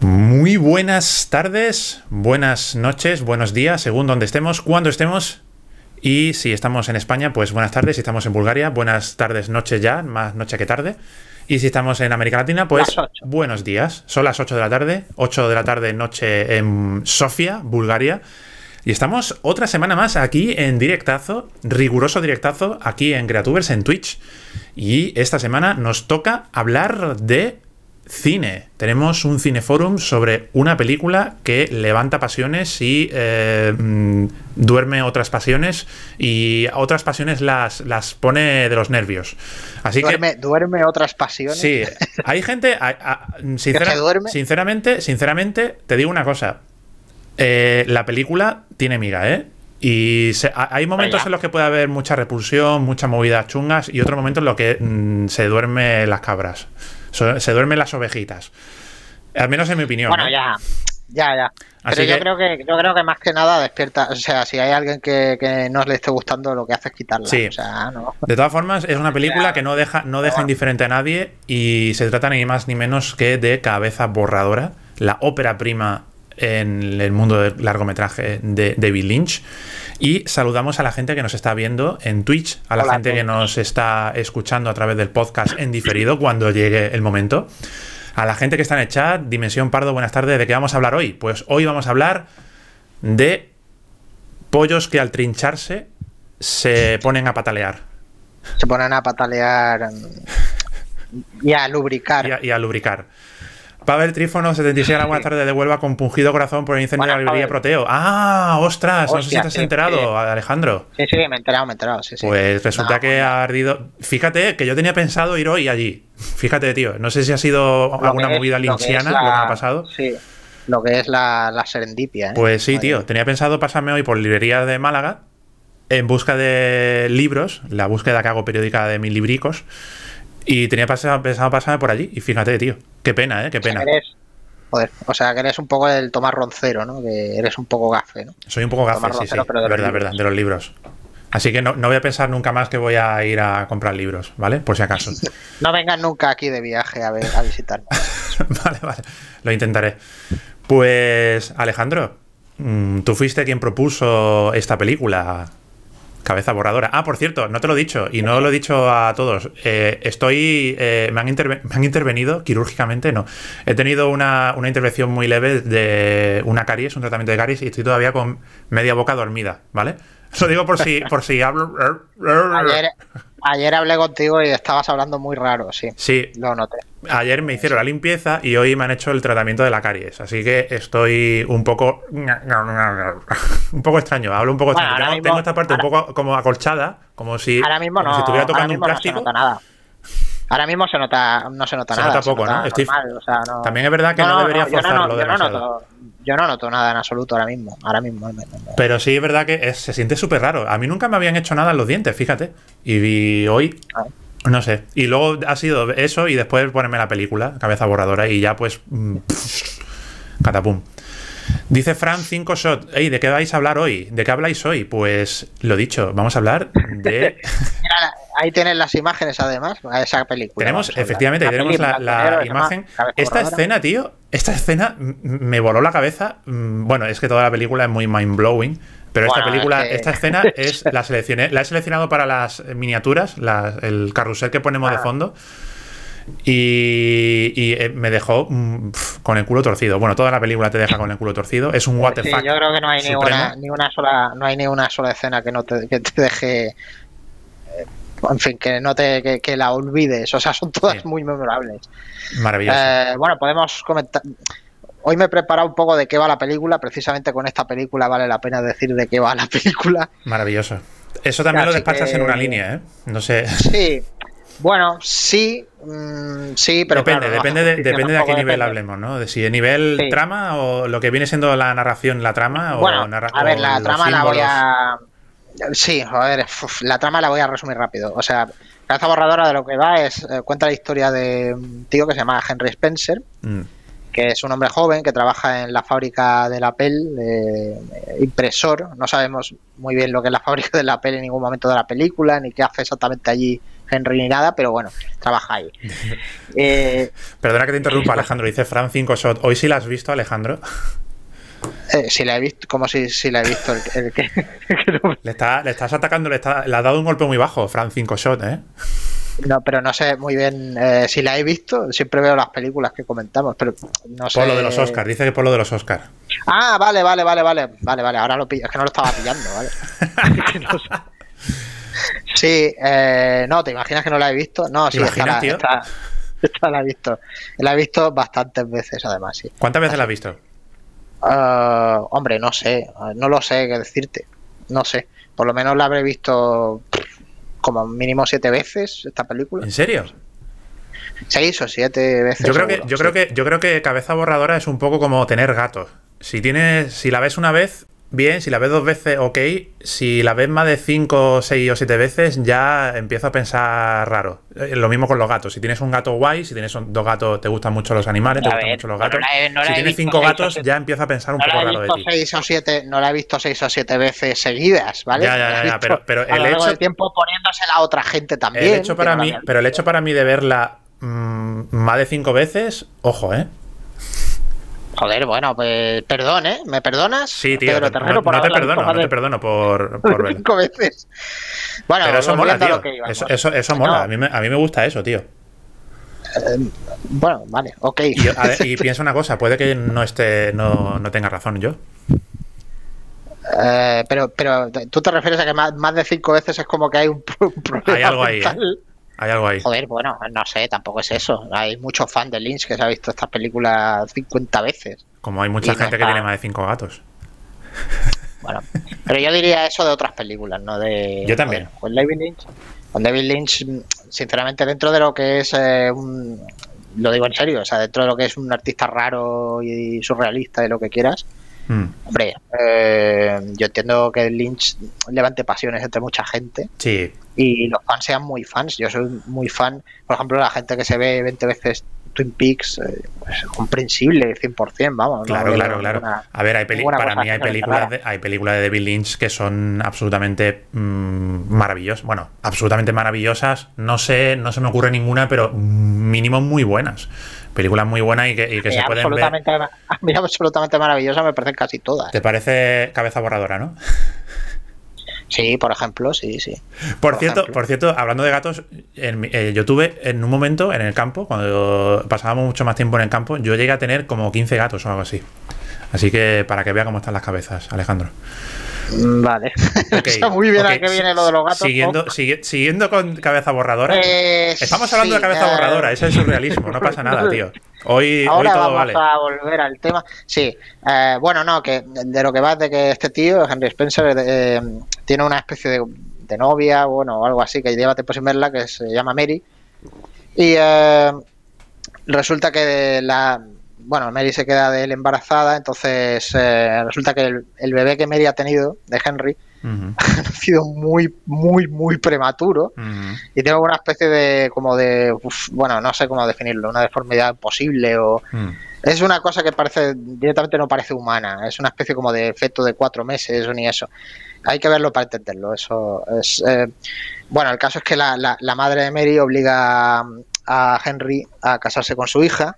Muy buenas tardes, buenas noches, buenos días, según donde estemos, cuando estemos. Y si estamos en España, pues buenas tardes. Si estamos en Bulgaria, buenas tardes, noche ya, más noche que tarde. Y si estamos en América Latina, pues buenos días. Son las 8 de la tarde, 8 de la tarde, noche en Sofía, Bulgaria. Y estamos otra semana más aquí en directazo, riguroso directazo, aquí en Creatubers en Twitch. Y esta semana nos toca hablar de cine. Tenemos un cineforum sobre una película que levanta pasiones y eh, mm, duerme otras pasiones y otras pasiones las, las pone de los nervios. Así duerme, que duerme otras pasiones. Sí, hay gente, sinceramente, sinceramente, te digo una cosa. Eh, la película tiene miga, ¿eh? Y hay momentos en los que puede haber mucha repulsión, muchas movidas chungas y otros momentos en los que mm, se duerme las cabras se duermen las ovejitas. Al menos en mi opinión. Bueno, ya, ya, ya. Pero yo, creo que, yo creo que más que nada despierta. O sea, si hay alguien que, no le esté gustando, lo que hace es quitarla. Sí. De todas formas, es una película que no deja, no deja indiferente a nadie y se trata ni más ni menos que de Cabeza Borradora, la ópera prima en el mundo del largometraje de David Lynch. Y saludamos a la gente que nos está viendo en Twitch, a la gente que nos está escuchando a través del podcast en diferido cuando llegue el momento. A la gente que está en el chat, Dimensión Pardo, buenas tardes. ¿De qué vamos a hablar hoy? Pues hoy vamos a hablar de pollos que al trincharse se ponen a patalear. Se ponen a patalear y a lubricar. y a lubricar. Pavel Trífono, 76 buenas tardes, de Huelva con pungido corazón por el incendio de la librería Proteo. ¡Ah! ¡Ostras! no sé si te has enterado, Alejandro. Sí, sí, me he enterado, me he enterado. Sí, pues resulta que ha ardido. Fíjate que yo tenía pensado ir hoy allí. Fíjate, tío. No sé si ha sido alguna movida linchiana lo que, ha pasado. Sí, lo que es la, serendipia. ¿eh? Pues sí, tío. Tenía pensado pasarme hoy por librería de Málaga en busca de libros, la búsqueda que hago periódica de mis libricos. Y tenía pensado, pasarme por allí. Y fíjate, tío. Qué pena, ¿eh? Qué pena. O sea, que eres un poco el Tomás Roncero, ¿no? Que eres un poco gafe, ¿no? Soy un poco gafe, sí, sí. Pero de verdad, verdad, de los libros. Así que no, voy a pensar nunca más que voy a ir a comprar libros, ¿vale? Por si acaso. no vengas nunca aquí de viaje a, ver, a visitar. vale, vale. Lo intentaré. Pues, Alejandro, mm, tú fuiste quien propuso esta película. Cabeza borradora. Ah, por cierto, no te lo he dicho y no lo he dicho a todos. Eh, estoy. Eh, me, han me, han intervenido quirúrgicamente, no. He tenido una, una, intervención muy leve de una caries, un tratamiento de caries y estoy todavía con media boca dormida, ¿vale? Lo digo por si, por si hablo. Ayer, ayer hablé contigo y estabas hablando muy raro, sí. Sí. Lo noté. Ayer me hicieron la limpieza y hoy me han hecho el tratamiento de la caries. Así que estoy un poco. un poco extraño. Hablo un poco extraño. Tengo, esta parte un poco como acolchada, como si, ahora mismo no, si estuviera tocando un plástico. No se nota nada. Ahora mismo se nota, no se nota nada. Nota poco, ¿no? También es verdad que no, debería forzarlo demasiado yo no noto nada en absoluto ahora mismo. Ahora mismo. Pero sí es verdad que se siente súper raro. A mí nunca me habían hecho nada en los dientes, fíjate. Y hoy. Ah. No sé. Y luego ha sido eso y después ponerme la película, cabeza borradora, y ya pues. Mm, catapum. Dice Fran 5 Shot. Ey, ¿de qué vais a hablar hoy? ¿De qué habláis hoy? Pues lo dicho, vamos a hablar de. ahí tienes las imágenes, además, a esa película. Tenemos, efectivamente, ahí tenemos la, imagen. Esta escena, tío, esta escena me voló la cabeza. Mm, bueno, es que toda la película es muy mind blowing. Pero esta película, esta escena es la seleccioné, la he seleccionado para las miniaturas, el carrusel que ponemos de ah. fondo. Y, eh, me dejó mm, con el culo torcido. Bueno, toda la película te deja con el culo torcido. Es un what sí, Yo creo que no hay ni una, sola, no hay ni una sola escena que no te, que te deje en fin, que no te que, la olvides, o sea, son todas muy memorables. Maravilloso. Eh, bueno, podemos comentar. Hoy me he preparado un poco de qué va la película, precisamente con esta película vale la pena decir de qué va la película. Maravilloso. Eso también lo despachas en una línea, ¿eh? No sé. Sí. Bueno, sí, mm, sí, pero depende, depende, de, depende de a qué nivel hablemos, ¿no? De si a nivel trama o lo que viene siendo la narración, la trama bueno, a ver, la trama la voy a Sí, joder, la trama la voy a resumir rápido. O sea, cabeza borradora de lo que va es eh, cuenta la historia de un tío que se llama Henry Spencer, mm. que es un hombre joven que trabaja en la fábrica de la de impresor. No sabemos muy bien lo que es la fábrica de la Apple en ningún momento de la película, ni qué hace exactamente allí Henry ni nada, pero bueno, trabaja ahí. Eh, Perdona que te interrumpa, Alejandro. Dice Fran 5 Shot. ¿Hoy sí la has visto, Alejandro? Eh, si la he visto, como si, si la he visto el, que, le, está, le, estás atacando, le, está, le has dado un golpe muy bajo, Fran 5 Shot, ¿eh? No, pero no sé muy bien eh, si la he visto. Siempre veo las películas que comentamos, pero no sé. Por lo de los Oscars, dice que por lo de los Oscars. Ah, vale, vale, vale, vale. Vale, vale, ahora lo pillo. Es que no lo estaba pillando, ¿vale? sí, eh, no, ¿te imaginas que no la he visto? No, sí, esta, esta, la he visto. La he visto bastantes veces, además, sí. ¿Cuántas veces la has visto? Uh, hombre, no sé, no lo sé qué decirte. No sé. Por lo menos la habré visto como mínimo siete veces esta película. ¿En serio? Seis o siete veces. Yo creo, que, yo, creo que, yo creo que Cabeza Borradora es un poco como tener gatos. Si tienes, si la ves una vez, bien, si la ves dos veces, ok. Si la ves más de cinco, seis o siete veces, ya empiezo a pensar raro. Eh, lo mismo con los gatos. Si tienes un gato guay, si tienes dos gatos, te gustan mucho los animales, te gustan mucho los gatos. si tienes cinco gatos, ya empiezo a pensar un poco raro de ti. Seis o siete, no la he visto seis o siete veces seguidas, ¿vale? Ya, ya, ya, pero, pero el hecho de tiempo poniéndosela a otra gente también. El hecho para mí, pero el hecho para mí de verla mm, más de cinco veces, ojo, ¿eh? Joder, bueno, pues perdón, ¿eh? ¿Me perdonas? Sí, tío. no, te perdono, no te perdono por, por Cinco veces. Bueno, Pero eso mola, tío. eso, eso, eso mola. A mí, me, a mí me gusta eso, tío. Eh, bueno, vale, ok. Y, piensa una cosa, puede que no esté, no, no tenga razón yo. Eh, pero, pero tú te refieres a que más, más, de cinco veces es como que hay un, problema. Hay algo ahí. ¿eh? Hay algo ahí. Joder, bueno, no sé, tampoco es eso. Hay muchos fans de Lynch que se ha visto estas películas 50 veces. Como hay mucha gente que tiene más de 5 gatos. Bueno, pero yo diría eso de otras películas, no de. Yo también. con David Lynch. Con David Lynch, sinceramente, dentro de lo que es eh, un. Lo digo en serio, o sea, dentro de lo que es un artista raro y surrealista y lo que quieras, Mm. Hombre, eh, yo entiendo que Lynch levante pasiones entre mucha gente. Sí. Y los fans sean muy fans. Yo soy muy fan. Por ejemplo, la gente que se ve 20 veces Twin Peaks, eh, pues, comprensible, 100%, vamos. Claro, claro, claro. a ver, hay para mí hay películas, de, hay películas de David Lynch que son absolutamente mm, maravillosas. Bueno, absolutamente maravillosas. No sé, no se me ocurre ninguna, pero mínimo muy buenas películas muy buenas y que, se pueden ver. A mí absolutamente maravillosa me parecen casi todas. ¿Te parece cabeza borradora, no? Sí, por ejemplo, sí, sí. Por, cierto, por cierto, hablando de gatos, eh, yo tuve en un momento en el campo, cuando pasábamos mucho más tiempo en el campo, yo llegué a tener como 15 gatos o algo así. Así que para que vea cómo están las cabezas, Alejandro. Mm, vale. muy bien a qué viene lo de los gatos. Siguiendo, siguiendo con cabeza borradora. Eh, Estamos hablando de cabeza borradora, ese es el surrealismo, no pasa nada, tío. Hoy, Ahora todo vamos a volver al tema. Sí, eh, bueno, no, que de lo que va de que este tío, Henry Spencer, eh, tiene una especie de, novia, bueno, o algo así, que lleva tiempo sin verla, que se llama Mary. Y resulta que la, bueno, Mary se queda de él embarazada, entonces eh, resulta que el, bebé que Mary ha tenido, de Henry, ha nacido muy, muy, muy prematuro y tiene una especie de, como de, bueno, no sé cómo definirlo, una deformidad posible o... Mm. Es una cosa que parece, directamente no parece humana, es una especie como de efecto de cuatro meses o ni eso. Hay que verlo para entenderlo, eso es... Eh, bueno, el caso es que la, la madre de Mary obliga a Henry a casarse con su hija,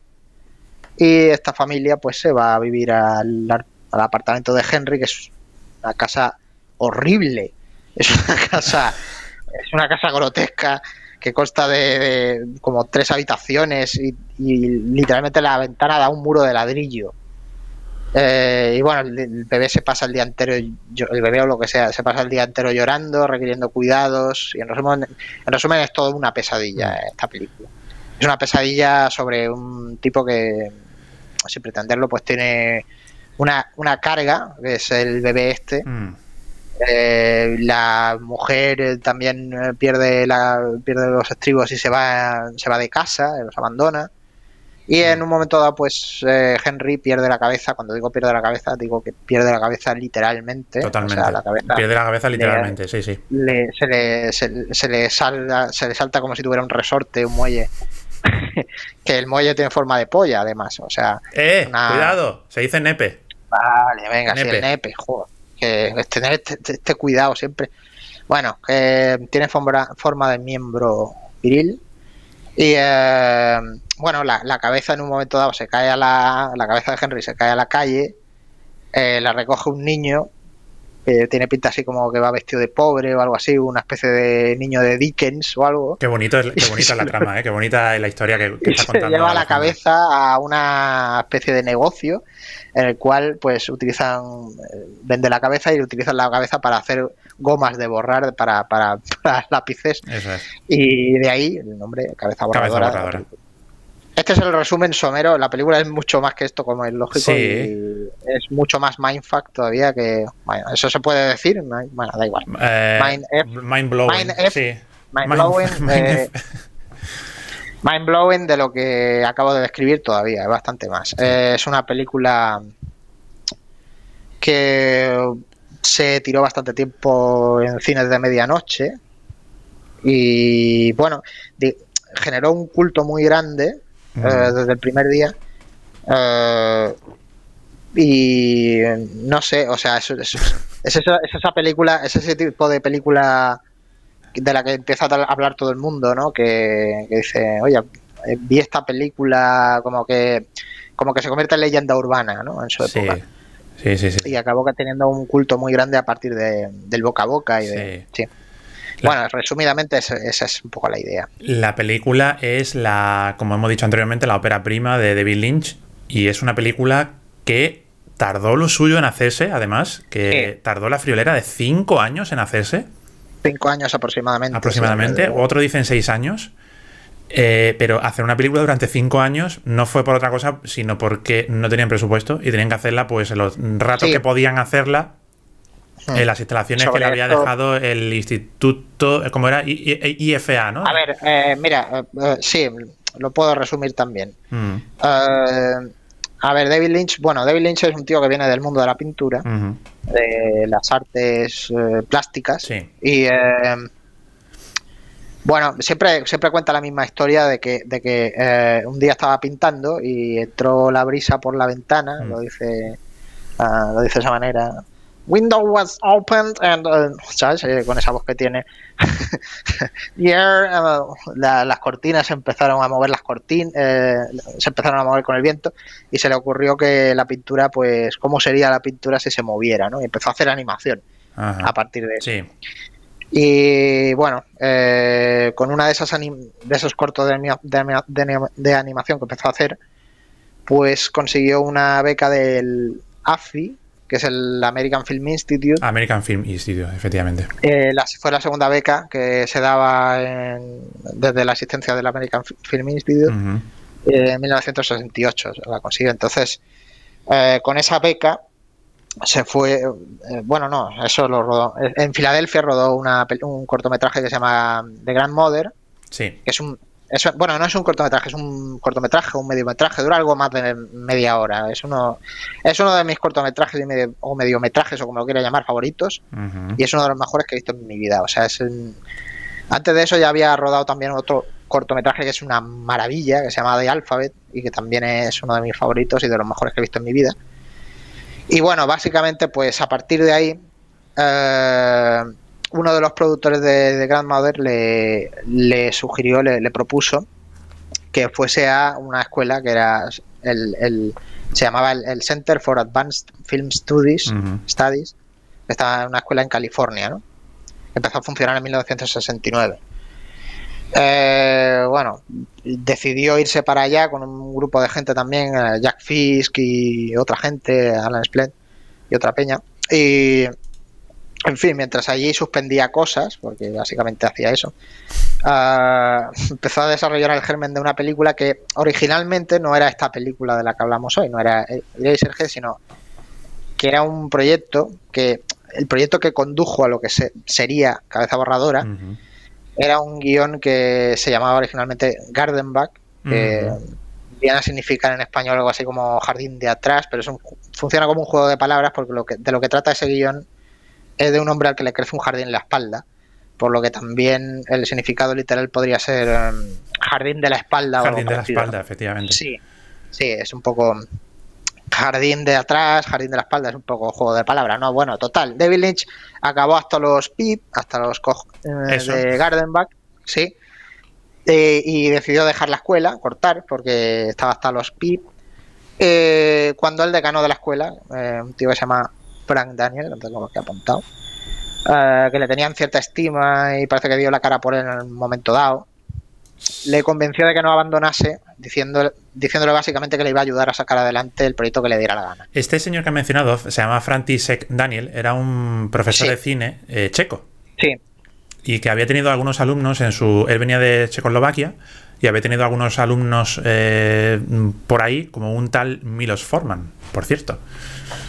y esta familia pues se va a vivir al, apartamento de Henry, que es una casa horrible. Es una casa, es una casa grotesca que consta de, como tres habitaciones y, literalmente la ventana da un muro de ladrillo. Eh, y bueno, el, bebé se pasa el día entero, el bebé o lo que sea, se pasa el día entero llorando, requiriendo cuidados. Y en resumen, en resumen es todo una pesadilla mm. esta película. Es una pesadilla sobre un tipo que, sin pretenderlo, pues tiene una, una carga, que es el bebé este. Mm. Eh, la mujer también eh, pierde la pierde los estribos y se va se va de casa los abandona y en mm. un momento dado pues eh, Henry pierde la cabeza cuando digo pierde la cabeza digo que pierde la cabeza literalmente totalmente pierde la cabeza literalmente sí sí se, le, se, le salta, se le salta como si tuviera un resorte un muelle que el muelle tiene forma de polla, además. O sea. ¡Eh! Cuidado, se dice nepe. Vale, venga, nepe. sí, el nepe, joder. Que tener este, este, este, cuidado siempre. Bueno, que tiene forma, de miembro viril. Y eh, bueno, la, la, cabeza en un momento dado se cae a la, la cabeza de Henry se cae a la calle, eh, la recoge un niño que tiene pinta así como que va vestido de pobre o algo así, una especie de niño de Dickens o algo. Qué bonito es, qué bonita es la trama, ¿eh? qué bonita es la historia que, que está contando. Se lleva la cabeza a una especie de negocio en el cual pues utilizan, eh, vende la cabeza y utilizan la cabeza para hacer gomas de borrar para, para, para lápices. Eso es. Y de ahí el nombre, cabeza borradora. Cabeza borradora. Este es el resumen somero. La película es mucho más que esto, como es lógico. Sí. Y es mucho más mindfuck todavía que. Bueno, eso se puede decir. Bueno, da igual. Eh, Mind F. mind blowing. Mind F. sí. Mind blowing. Mind eh, mind blowing de lo que acabo de describir todavía, es bastante más. Eh, es una película que se tiró bastante tiempo en cines de medianoche y bueno, generó un culto muy grande Mm. eh, desde el primer día. Eh, y no sé, o sea, es, es- es esa, es esa película, es ese tipo de película de la que empieza a hablar todo el mundo, ¿no? Que, que dice, oye, eh, vi esta película como que como que se convierte en leyenda urbana, ¿no? En su Sí. época. Sí, sí, sí. Y acabó teniendo un culto muy grande a partir de, del boca a boca y de... Sí. La- Bueno, resumidamente esa, esa es un poco la idea. La película es la, como hemos dicho anteriormente, la ópera prima de David Lynch y es una película que tardó lo suyo en hacerse, además, que tardó la friolera de cinco años en hacerse, Cinco años aproximadamente. aproximadamente, Sí, otro dicen seis años, eh, pero hacer una película durante cinco años no fue por otra cosa, sino porque no tenían presupuesto y tenían que hacerla pues en los ratos Sí. que podían hacerla. En las instalaciones que le había esto- dejado el instituto, ¿cómo era? I- I- IFA, ¿no? A ver, eh, mira, eh, eh, sí, lo puedo resumir también. Mm, Eh, a ver, David Lynch, bueno, David Lynch es un tío que viene del mundo de la pintura, de las artes plásticas. Sí. Y bueno, siempre, siempre cuenta la misma historia de que, de que un día estaba pintando y entró la brisa por la ventana, Mm. lo dice ah, lo dice de esa manera. Window was opened and uh, ¿sabes? Con esa voz que tiene. Y air, uh, la- las cortinas se empezaron a mover las cortinas, se empezaron a mover con el viento y se le ocurrió que la pintura, pues, cómo sería la pintura si se moviera, ¿no? Y empezó a hacer animación ajá. a partir de eso. Y bueno, eh, con una de esas anim- de esos cortos de, anima- de anima- de anima- de animación que empezó a hacer, pues consiguió una beca del AFI, que es el American Film Institute. American Film Institute, efectivamente. Eh, la- fue la segunda beca que se daba en- desde la existencia del American Fi- Film Institute eh, en 1968. La consiguió. Entonces, eh, con esa beca se fue. bueno, no, eso lo rodó. En Filadelfia rodó una, un cortometraje que se llama The Grandmother, Sí. que es un. Es- bueno, no es un cortometraje, es un cortometraje, un mediometraje, dura algo más de media hora. Es uno, es uno de mis cortometrajes y medio- o mediometrajes, o como lo quiera llamar, favoritos y es uno de los mejores que he visto en mi vida. O sea, es antes de eso ya había rodado también otro cortometraje que es una maravilla, que se llama The Alphabet, y que también es uno de mis favoritos y de los mejores que he visto en mi vida. Y bueno, básicamente, pues a partir de ahí, eh, uno de los productores de, de Grandmother le, le sugirió, le, le propuso que fuese a una escuela que era el, el- se llamaba el, el Center for Advanced Film Studies. Studies, que estaba en una escuela en California, ¿no? Empezó a funcionar en 1969. Eh, bueno, decidió irse para allá con un grupo de gente también, eh, Jack Fisk y otra gente, Alan Splett y otra peña. Y, en fin, mientras allí suspendía cosas, porque básicamente hacía eso, ah, empezó a desarrollar el germen de una película que originalmente no era esta película de la que hablamos hoy, no era Eraserhead, sino que era un proyecto que el proyecto que condujo a lo que se, sería Cabeza Borradora era un guion que se llamaba originalmente Garden Back, que Ujú. viene a significar en español algo así como jardín de atrás, pero es un- funciona como un juego de palabras porque lo que, de lo que trata ese guion es de un hombre al que le crece un jardín en la espalda, por lo que también el significado literal podría ser em, Jardín de la Espalda. Jardín de la Espalda, efectivamente. Sí, sí, es un poco jardín de atrás, jardín de la espalda, es un poco juego de palabras, ¿no? Bueno, total, David Lynch acabó hasta los PIP, hasta los eh, de Gardenback, sí, eh, y decidió dejar la escuela, cortar, porque estaba hasta los PIP. Eh, cuando el decano de la escuela, un tío que se llama Frank Daniel, no tengo que apuntado, que le tenían cierta estima y parece que dio la cara por él en un momento dado, le convenció de que no abandonase, diciendo, diciéndole básicamente que le iba a ayudar a sacar adelante el proyecto que le diera la gana. Este señor que ha mencionado se llama František Daniel, era un profesor de cine eh, checo. Sí. Y que había tenido algunos alumnos en su. Él venía de Checoslovaquia y había tenido algunos alumnos eh, por ahí, como un tal Milos Forman, por cierto.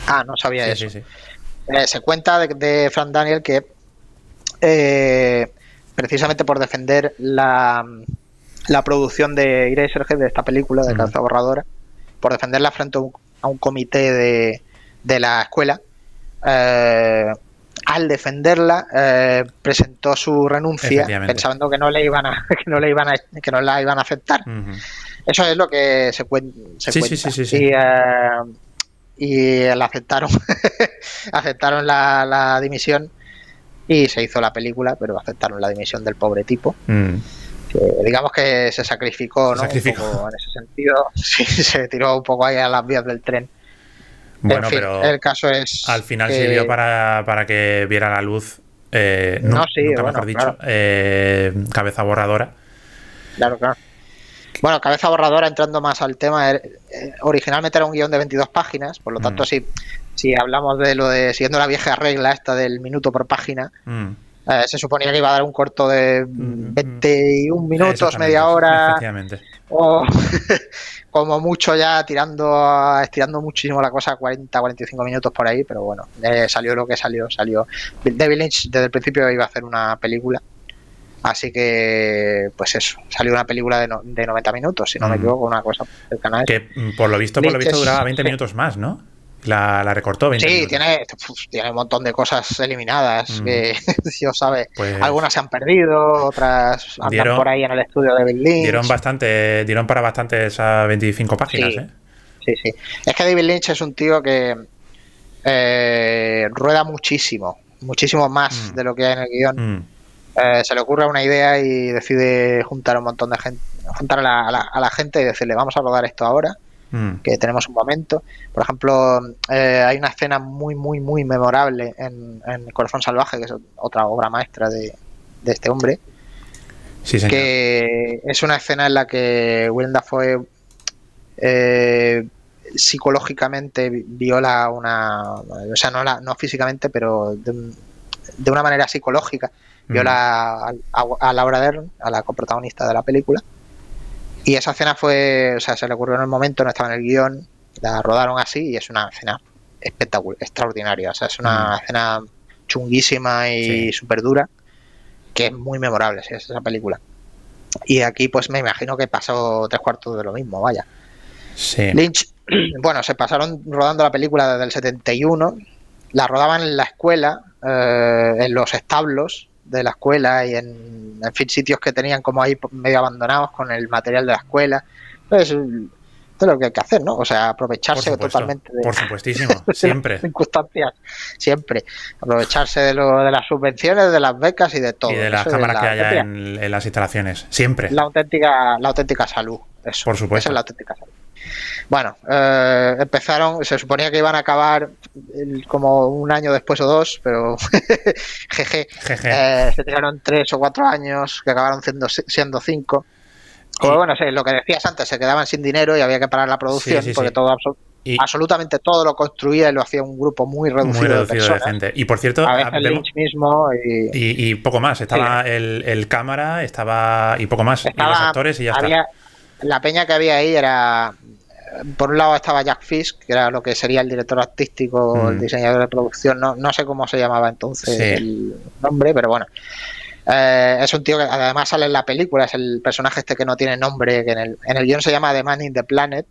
Ah, no sabía eso. Eh, se cuenta de, Frank Daniel que precisamente por defender la, la producción de Eraserhead, de esta película de Calza Borradora, por defenderla frente a un, comité de, de, la escuela. Eh, al defenderla presentó eh, presentó su renuncia pensando que no le iban a que no le iban a, que no la iban a aceptar. Eso es lo que se, cuenta. y, eh, y la aceptaron aceptaron la, la, dimisión y se hizo la película pero aceptaron la dimisión del pobre tipo mm digamos que se sacrificó, ¿no? Sacrificó. en ese sentido, sí, se tiró un poco ahí a las vías del tren. Bueno, pero el caso es. Al final sirvió para, para, que viera la luz. Eh, no, sí, nunca mejor dicho, eh, cabeza borradora. Claro, claro. Bueno, cabeza borradora, entrando más al tema, eh, originalmente era un guion de 22 páginas, por lo mm. tanto, si, si hablamos de lo de siguiendo la vieja regla esta del minuto por página, mm. Eh, se suponía que iba a dar un corto de 21 minutos, media hora. O como mucho ya tirando, estirando muchísimo la cosa, 40, 45 minutos por ahí, pero bueno, eh, salió lo que salió, salió. David Lynch desde el principio iba a hacer una película. Así que, pues eso, salió una película de, de 90 minutos, si no me equivoco, una cosa del canal. Que por lo visto, por lo visto duraba 20 minutos más, ¿no? La, recortó 20 Sí, tiene, tiene un montón de cosas eliminadas mm. que Dios sabe. Pues algunas se han perdido, otras andan por ahí en el estudio de David Lynch. Dieron bastante, dieron para bastante esas 25 páginas, sí, ¿eh? Sí, sí. Es que David Lynch es un tío que eh, rueda muchísimo, muchísimo más mm. de lo que hay en el guion. Eh, se le ocurre una idea y decide juntar un montón de gente, juntar a la, a la gente y decirle, vamos a rodar esto ahora Mm. que tenemos un momento. Por ejemplo, eh, hay una escena muy, muy, muy memorable en, en, Corazón Salvaje, que es otra obra maestra de, este hombre. Que es una escena en la que Willem fue eh, psicológicamente viola una. O sea, no, la, no físicamente, pero de, una manera psicológica viola a, a, Laura Dern, a la coprotagonista de la película y esa escena fue, o sea, se le ocurrió en el momento, no estaba en el guion, la rodaron así y es una escena espectacular, extraordinaria. O sea, es una escena chunguísima y súper dura, que es muy memorable, sí, esa película. Y aquí, pues me imagino que pasó tres cuartos de lo mismo, vaya. Sí. Lynch, bueno, se pasaron rodando la película desde el 71, la rodaban en la escuela, eh, en los establos, de la escuela y en, en fin, sitios que tenían como ahí medio abandonados con el material de la escuela. Entonces, lo que hay que hacer, ¿no? O sea, aprovecharse totalmente de, por supuestísimo, siempre. circunstancias, siempre. Aprovecharse de, lo, de las subvenciones, de las becas y de todo. Y de las cámaras que haya en, las instalaciones, siempre. La auténtica, la auténtica salud. Eso, por supuesto. Esa es la auténtica salud. Bueno, eh, empezaron, se suponía que iban a acabar como un año después o dos, pero jeje, eh, se tiraron tres o cuatro años que acabaron siendo, siendo cinco. Como bueno, sí, lo que decías antes, se quedaban sin dinero y había que parar la producción porque todo absolutamente todo lo construía y lo hacía un grupo muy reducido, de, gente. Y por cierto, a veces Lynch mismo y... poco más. Estaba el, cámara, estaba y poco más. y los actores y ya está. La peña que había ahí era por un lado estaba Jack Fisk, que era lo que sería el director artístico, el mm. diseñador de producción, no, no sé cómo se llamaba entonces el nombre, pero bueno. Eh, es un tío que además sale en la película, es el personaje este que no tiene nombre, que en el, en el guion se llama The Man in the Planet,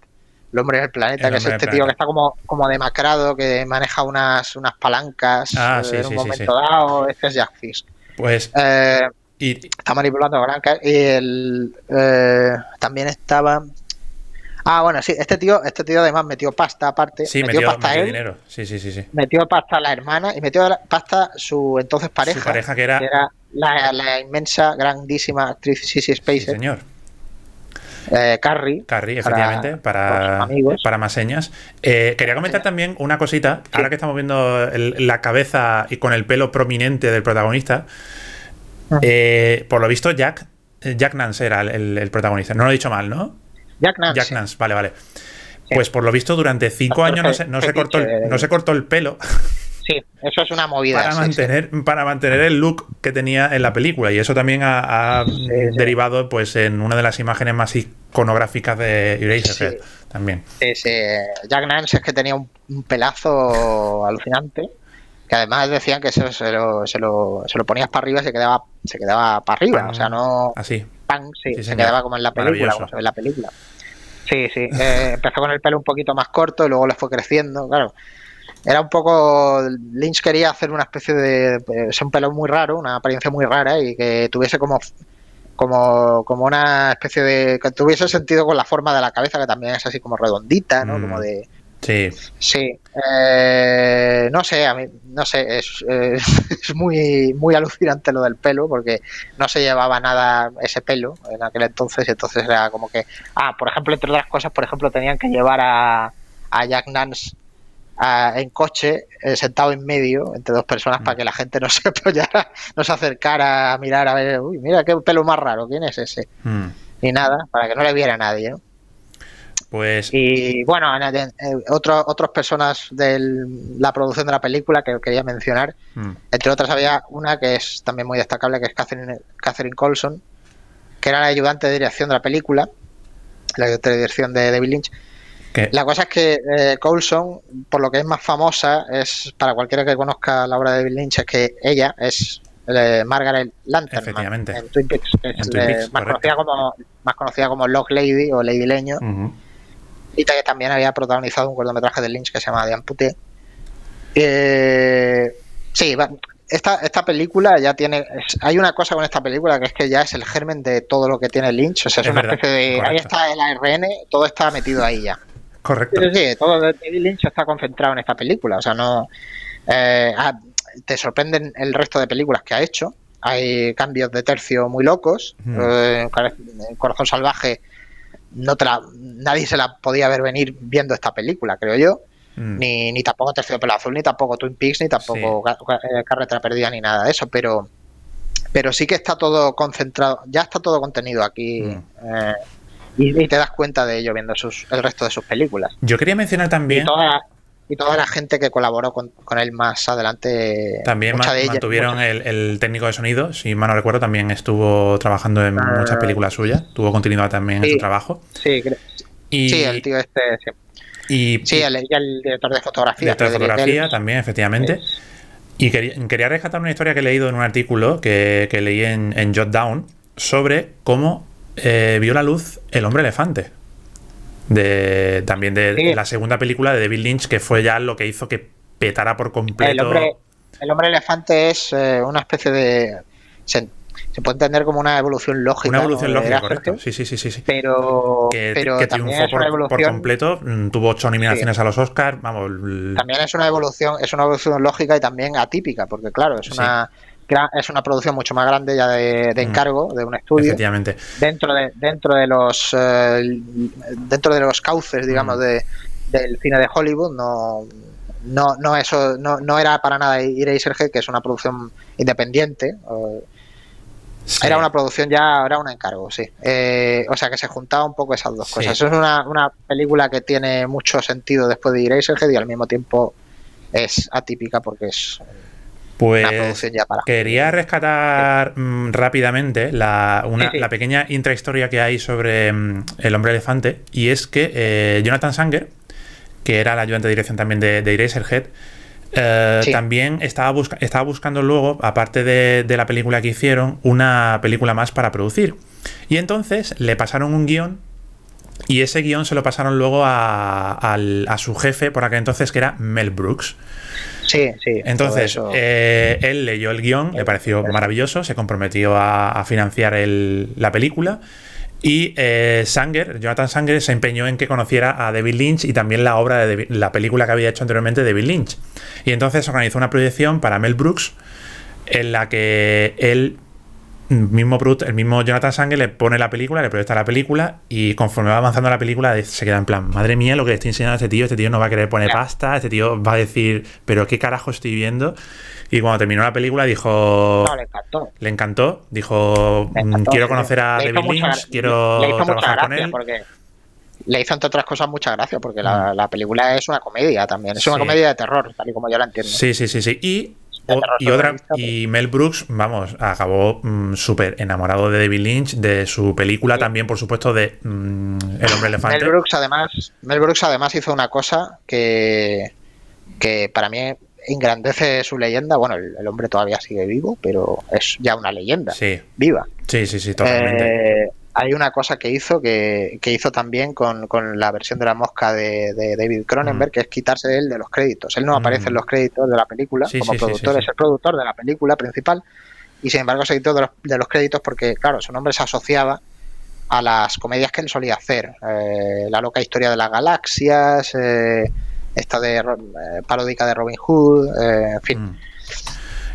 el hombre del planeta, que es este tío que está como, como demacrado, que maneja unas, unas palancas ah, en un momento dado, este es Jack Fisk. Pues... Eh, Y, Está manipulando a Gran Car- Y el, eh, también estaba. Ah, bueno, sí, este tío, este tío además metió pasta aparte. sí, metió, pasta metió él, dinero. Sí, sí, sí, sí. metió pasta a la hermana y metió pasta su entonces pareja. Su pareja que era. que era la, la inmensa, grandísima actriz Sissy Sí, Spacek, señor. eh, Carrie. Carrie, efectivamente, para, para para más señas. Eh, quería comentar también una cosita, ahora que estamos viendo el- la cabeza y con el pelo prominente del protagonista. Eh, por lo visto, Jack, Jack Nance era el, el- el protagonista. No lo he dicho mal, ¿no? Jack Nance. Jack Nance, vale, vale. Pues por lo visto, durante cinco años no se, no se fetiche cortó el, no se cortó el pelo Sí, eso es una movida. para sí, sí. mantener, para mantener el look que tenía en la película. Y eso también ha, ha sí. derivado pues en una de las imágenes más iconográficas de Eraserhead Sí. también. Jack Nance es que tenía un, un pelazo alucinante. Que además decían que eso se lo, se lo, se lo ponías para arriba y se quedaba, se quedaba para arriba. O sea, no. Así. Pan, sí, Sí, se quedaba como en la película, Maravilloso. como se ve en la película. Sí, sí. Eh, empezó con el pelo un poquito más corto y luego le fue creciendo, claro. Era un poco. Lynch quería hacer una especie de. Es un pelo muy raro, una apariencia muy rara y que tuviese como. Como, como una especie de. que tuviese sentido con la forma de la cabeza, que también es así como redondita, ¿no? Mm. Como de. Sí. Sí, eh, no sé, a mí, no sé, es, eh, es muy, muy alucinante lo del pelo, porque no se llevaba nada ese pelo en aquel entonces, y entonces era como que, ah, por ejemplo, entre otras cosas, por ejemplo, tenían que llevar a, a Jack Nance a- en coche, eh, sentado en medio, entre dos personas, Mm. para que la gente no se apoyara, no se acercara a mirar, a ver, uy, mira qué pelo más raro, ¿quién es ese? Mm. Ni nada, para que no le viera a nadie, ¿no? Pues Y bueno, en- en- en- otro- otras personas de la producción de la película que quería mencionar, mm, entre otras había una que es también muy destacable, que es Catherine, Catherine Colson, que era la ayudante de dirección de la película, la ayudante de dirección de David Lynch. La cosa es que eh, Coulson, por lo que es más famosa, es para cualquiera que conozca la obra de David Lynch, es que ella es eh, Margaret Lantern Efectivamente. en Twin Peaks, que es En Twin eh, más, conocida como, más conocida como Lock Lady o Lady Leño. Que también había protagonizado un cortometraje de Lynch que se llama The Amputee. Eh, sí, esta, esta película ya tiene. hay una cosa con esta película que es que ya es el germen de todo lo que tiene Lynch. O sea, es, Es una verdad, especie de. Ahí está el ARN, todo está metido ahí ya. Correcto. Sí, sí, todo de David Lynch está concentrado en esta película. O sea, no. eh, ah, te sorprenden el resto de películas que ha hecho. Hay cambios de tercio muy locos. Eh, Corazón Salvaje, no te la- nadie se la podía ver venir viendo esta película, creo yo. Mm. Ni, ni tampoco Tercio de Pelo Azul, ni tampoco Twin Peaks, ni tampoco eh, Carretera Perdida, ni nada de eso. Pero, pero sí que está todo concentrado, ya está todo contenido aquí. Mm. eh, y, y te das cuenta de ello viendo sus, el resto de sus películas. Yo quería mencionar también. Y y toda la gente que colaboró con, con él más adelante. También mucha de mantuvieron el, el técnico de sonido, si mal no recuerdo, también estuvo trabajando en Ah. muchas películas suyas, tuvo continuidad también en su trabajo. Sí, Y, sí, el tío este. Sí, y, Sí, el, y el director de fotografía. director de fotografía también, efectivamente. Y quería, quería rescatar una historia que he leído en un artículo que, que leí en, en Jot Down sobre cómo eh, vio la luz El hombre elefante. De, también de Sí. la segunda película de David Lynch, que fue ya lo que hizo que petara por completo. El hombre, el hombre elefante es eh, una especie de. Se, se puede entender como una evolución lógica. una evolución lógica, correcto. Sí, sí, sí, sí. sí. Pero, que, pero que también triunfó es una por, completo. mm, Tuvo ocho nominaciones a los Oscars. Vamos, También es una evolución, es una evolución lógica y también atípica, porque claro, es una es una producción mucho más grande ya de, de Mm. encargo de un estudio efectivamente. dentro de dentro de los eh, dentro de los cauces digamos Mm. de, del cine de Hollywood no no no eso no, no era para nada Eraserhead que es una producción independiente eh, Sí. era una producción ya era un encargo sí Eh, o sea que se juntaba un poco esas dos Sí. cosas es una, una película que tiene mucho sentido después de Eraserhead y al mismo tiempo es atípica porque es Pues para quería rescatar mm, rápidamente la, una- Sí, sí. la pequeña intrahistoria que hay sobre mm, el hombre elefante. Y es que eh, Jonathan Sanger, que era el ayudante de dirección también de, de Eraserhead, eh, Sí. también estaba, busca- estaba buscando luego, aparte de, de la película que hicieron, una película más para producir. Y entonces le pasaron un guion y ese guion se lo pasaron luego a su jefe por aquel entonces, que era Mel Brooks. Sí, sí. Entonces, eh, él leyó el guion, le pareció maravilloso, se comprometió a, financiar la película. Y eh, Sanger, Jonathan Sanger, se empeñó en que conociera a David Lynch y también la obra de la película que había hecho anteriormente David Lynch. Y entonces organizó una proyección para Mel Brooks en la que él mismo el mismo Jonathan Sanger le pone la película, le proyecta la película y conforme va avanzando la película se queda en plan, madre mía, lo que le estoy enseñando a este tío, este tío no va a querer poner pasta, este tío va a decir, pero qué carajo estoy viendo. Y cuando terminó la película dijo... le encantó. Le encantó, dijo, mm, quiero conocer a David Lynch, quiero trabajar con él. le hizo entre otras cosas mucha gracia porque la, mm. la, película es una comedia también, es una comedia de terror, tal y como yo la entiendo. Sí, sí, sí, sí. Y y otra y Mel Brooks, vamos, acabó mm, súper enamorado de David Lynch, de su película también, por supuesto, de mm, El hombre elefante. Mel Brooks además, Mel Brooks además hizo una cosa que, que para mí engrandece su leyenda. Bueno, el, hombre todavía sigue vivo, pero es ya una leyenda sí. viva. Sí, sí, sí, totalmente. Eh, hay una cosa que hizo que, hizo también con, la versión de la mosca de, David Cronenberg, mm. que es quitarse él de los créditos. Él no aparece en los créditos de la película como productor, es el productor de la película principal y sin embargo se quitó de los, de los, créditos porque, claro, su nombre se asociaba a las comedias que él solía hacer. Eh, la loca historia de las galaxias, eh, esta de eh, paródica de Robin Hood, en fin. Mm.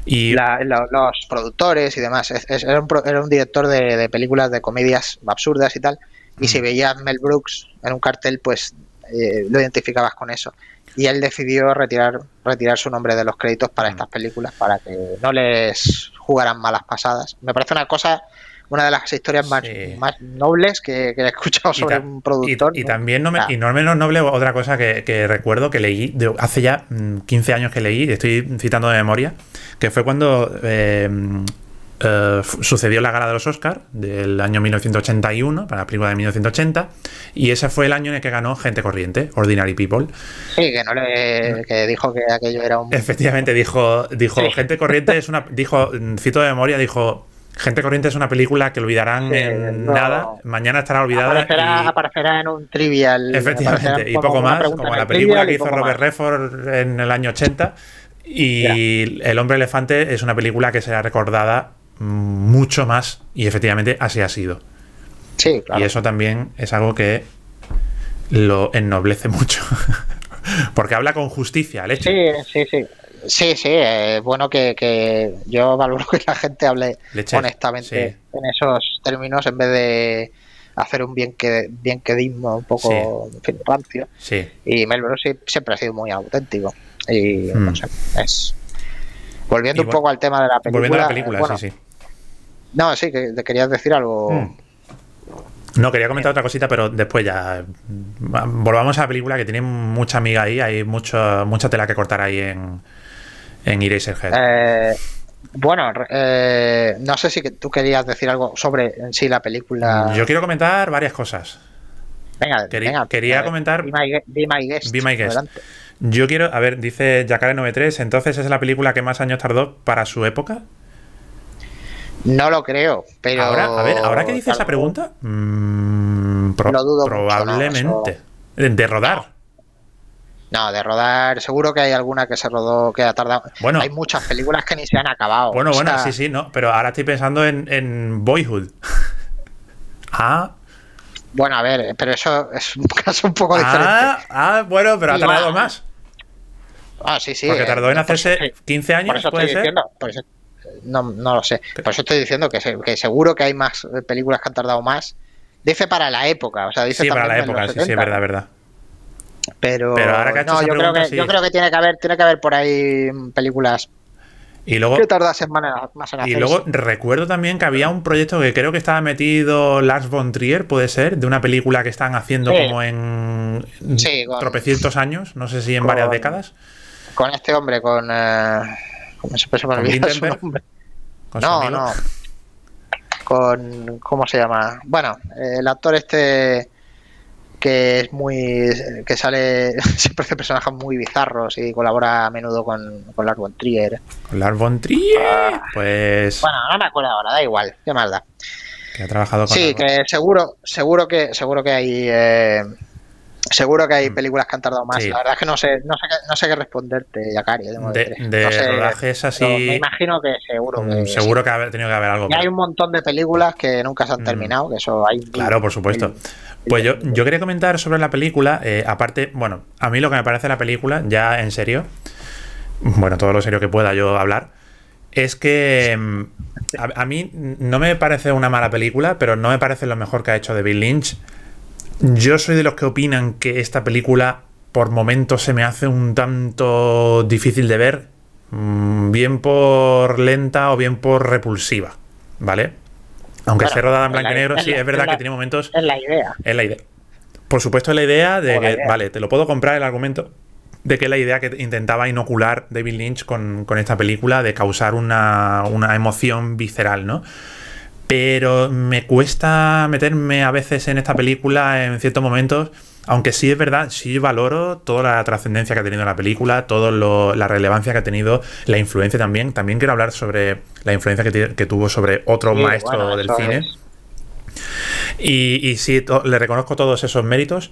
Y los productores y demás. era, un, director de, películas de comedias absurdas y tal. Y si mm. veías Mel Brooks en un cartel, pues eh, lo identificabas con eso. Y él decidió retirar, retirar su nombre de los créditos para mm. estas películas, para que no les jugaran malas pasadas. Me parece una cosa una de las historias más, más nobles que, he escuchado sobre un productor. Y, también no, me, y no menos noble otra cosa que, recuerdo que leí hace ya 15 mm, años que leí, estoy citando de memoria, que fue cuando eh, eh, sucedió la gala de los Oscars del año 1981, para la película de 1980, y ese fue el año en el que ganó Gente Corriente, Ordinary People. Sí, que, no le, que dijo que aquello era un... Efectivamente, dijo, dijo Gente Corriente es una... Dijo, cito de memoria, dijo Gente Corriente es una película que olvidarán en nada. Mañana estará olvidada. Aparecerá, en un trivial. Efectivamente, y poco más, como la película que hizo Robert Redford en el año 80. Y El hombre elefante es una película que será recordada mucho más, y efectivamente así ha sido. Sí, claro. Y eso también es algo que lo ennoblece mucho. Porque habla con justicia, hecho. Sí, sí, sí. Sí, sí, es bueno que, yo valoro que la gente hable honestamente en esos términos en vez de hacer un bien que bien quedismo un poco rancio. Sí. Y Mel siempre ha sido muy auténtico. Y no hmm. sé, es. Volviendo un poco al tema de la película. Volviendo a la película, sí, sí. No, sí, que te querías decir algo. Hmm. No, quería comentar otra cosita, pero después ya. Volvamos a la película que tiene mucha amiga ahí, hay mucho, mucha tela que cortar ahí en, en Eraserhead. Eh, bueno, eh, no sé si tú querías decir algo sobre en sí la película. Yo quiero comentar varias cosas. Venga, quería, quería comentar. Be my, guest. Be my guest. Yo quiero, a ver, dice Jacare93, entonces es la película que más años tardó para su época. No lo creo, pero. Ahora, a ver, ahora que dice esa pregunta, mm, probablemente. De rodar. No, de rodar, seguro que hay alguna que se rodó, que ha tardado. Bueno, hay muchas películas que ni se han acabado. Bueno, bueno, sí, sí, no, pero ahora estoy pensando en, Boyhood. ah. Bueno, a ver, pero eso es un caso un poco diferente. Ah, bueno, pero ha tardado más. Ah, sí, sí. Porque tardó en hacerse 15 años, ¿puede ser? no, no lo sé. Por eso estoy diciendo que, que, seguro que hay más películas que han tardado más. Dice para la época, o sea, dice Sí, para la época, sí, sí, es verdad, verdad. Pero no, yo, creo que, yo creo que tiene que haber, tiene que haber por ahí películas y luego, que tardasen más en Y luego recuerdo también que había un proyecto que creo que estaba metido Lars von Trier, puede ser, de una película que están haciendo como en tropecientos años, no sé si en varias décadas. Con este hombre, con. Eh, ¿Cómo se puede olvidar su nombre? no, no. Con. ¿Cómo se llama? Bueno, el actor este que es muy que sale siempre hace personajes muy bizarros y colabora a menudo con, con Lars von Trier. ¿Con Lars von Trier? Ah. pues bueno, no me acuerdo ahora, da igual, qué más da. Que ha trabajado con Sí, que seguro, seguro que seguro que hay eh, Seguro que hay mm. películas que han tardado más. La verdad es que no sé, no sé, qué, no sé qué responderte, Yakari. De, de, rodajes así. Me imagino que seguro mm, que. seguro que ha tenido que haber algo. Y hay un montón de películas que nunca se han terminado, que eso hay. Claro, por supuesto. Pues yo, yo quería comentar sobre la película, eh, aparte, bueno, a mí lo que me parece la película, ya en serio, bueno, todo lo serio que pueda yo hablar, es que mm, a, mí no me parece una mala película, pero no me parece lo mejor que ha hecho David Lynch. Yo soy de los que opinan que esta película por momentos se me hace un tanto difícil de ver, mm, bien por lenta o bien por repulsiva, ¿vale? Aunque esté rodada en blanco y negro, sí, es verdad que tiene momentos... Es la idea. Es la idea. Por supuesto, es la idea de que, vale, te lo puedo comprar el argumento, de que la idea que intentaba inocular David Lynch con, esta película de causar una, emoción visceral, ¿no? Pero me cuesta meterme a veces en esta película en ciertos momentos, aunque sí es verdad, sí valoro toda la trascendencia que ha tenido la película, toda la relevancia que ha tenido, la influencia también. También quiero hablar sobre la influencia que, tuvo sobre otro maestro del cine. Y, y, sí, le reconozco todos esos méritos,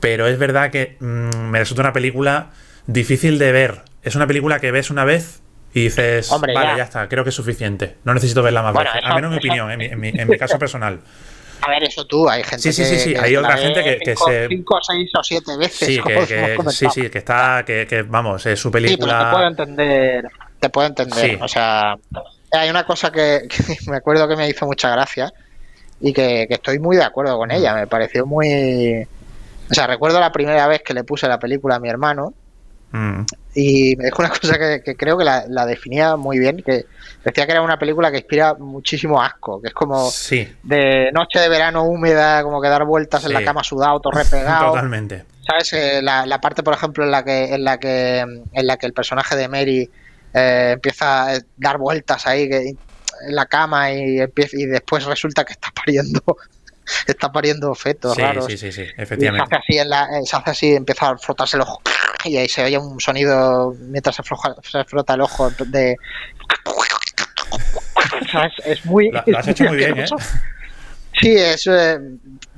pero es verdad que mm, me resulta una película difícil de ver. Es una película que ves una vez y dices, vale, ya. está, creo que es suficiente. No necesito verla más veces. Al menos en mi opinión, en mi, caso personal. A ver, eso tú, hay gente sí, sí, sí, sí. hay otra gente que, que se... Cinco, seis o siete veces. Sí, que, sí, sí, que está, que, vamos, es su película... Sí, te puedo entender, te puedo entender. O sea, hay una cosa que, me acuerdo que me hizo mucha gracia y que, estoy muy de acuerdo con ella. Me pareció muy o sea, recuerdo la primera vez que le puse la película a mi hermano mm. y me dijo una cosa que, creo que la, definía muy bien, que decía que era una película que inspira muchísimo asco, que es como de noche de verano húmeda, como que dar vueltas en la cama sudado, todo repegado. Totalmente. ¿Sabes? Eh, la, parte, por ejemplo, en la que, en la que, en la que el personaje de Mary eh, empieza a dar vueltas ahí en la cama y, y después resulta que está pariendo está pariendo fetos sí, raros. Sí, sí, sí, efectivamente. se hace así, en la, eh, se hace así, empieza a frotarse el ojo y ahí se oye un sonido mientras se, se frota el ojo de... Es muy... Lo, has hecho muy bien, ¿eh? Sí, es, eh,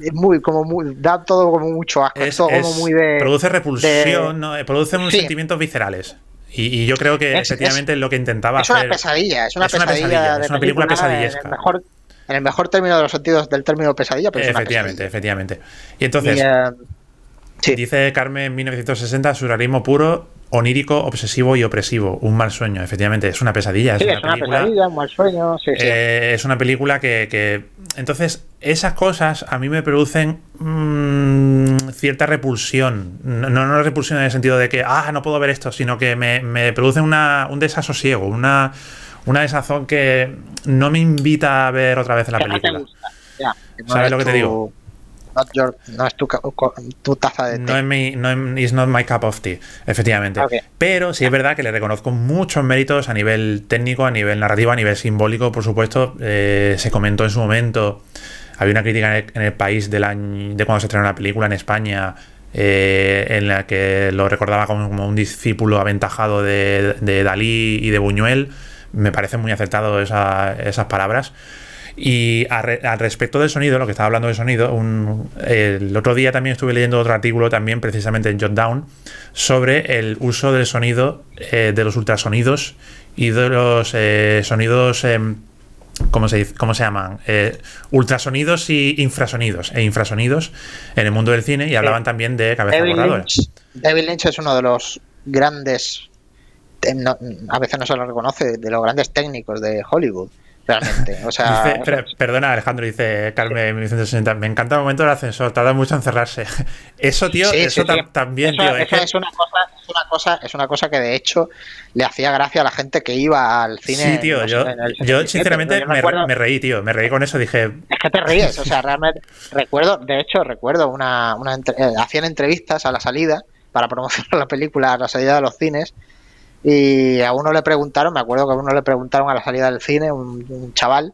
es, muy, como muy, da todo como mucho asco. Es, como muy de, produce repulsión, ¿no? Eh, produce unos sentimientos viscerales. Y, yo creo que efectivamente es, lo que intentaba es Una pesadilla, es una pesadilla, es una película pesadillesca. Mejor, en el mejor término de los sentidos del término pesadilla. Pero efectivamente, efectivamente. Y entonces, eh, dice Carmen 1960, surrealismo puro, onírico, obsesivo y opresivo. Un mal sueño, efectivamente, es una pesadilla. Sí, es una, pesadilla, un mal sueño. Sí, eh, es una película que, Entonces, esas cosas a mí me producen mm, cierta repulsión. No, no repulsión en el sentido de que, ah, no puedo ver esto, sino que me, me producen un desasosiego, una una desazón que no me invita a ver otra vez la película. ¿Sabes lo que te digo? no es tu, taza de té. No es mi, no es, not my cup of tea, efectivamente. Pero sí es verdad que le reconozco muchos méritos a nivel técnico, a nivel narrativo, a nivel simbólico, por supuesto. Eh, se comentó en su momento, había una crítica en el, país del año, de cuando se estrenó la película en España, eh, en la que lo recordaba como, un discípulo aventajado de, de Dalí y de Buñuel me parece muy acertado esas palabras. Y al respecto del sonido, lo que estaba hablando de sonido, el otro día también estuve leyendo otro artículo, también precisamente en Jotdown, sobre el uso del sonido, eh, de los ultrasonidos y de los eh, sonidos, em, ¿cómo, se ¿cómo se llaman? Eh, ultrasonidos y infrasonidos, e infrasonidos en el mundo del cine y hablaban también de cabeza David David Lynch es uno de los grandes a veces no se lo reconoce, de los grandes técnicos de Hollywood. Realmente, o sea. perdona, Alejandro, dice Carmen 1960. Me encanta el momento del ascensor, tarda mucho en cerrarse. Eso, tío, eso también, tío. es, una cosa, es, una cosa, es una cosa que de hecho le hacía gracia a la gente que iba al cine. Sí, tío, yo, yo sinceramente me, reí, tío. Me reí con eso, dije. Es que te ríes, o sea, realmente. recuerdo, de hecho, recuerdo una. una eh, hacían entrevistas a la salida para promocionar la película a la salida de los cines y a uno le preguntaron, me acuerdo que a uno le preguntaron a la salida del cine, un, chaval,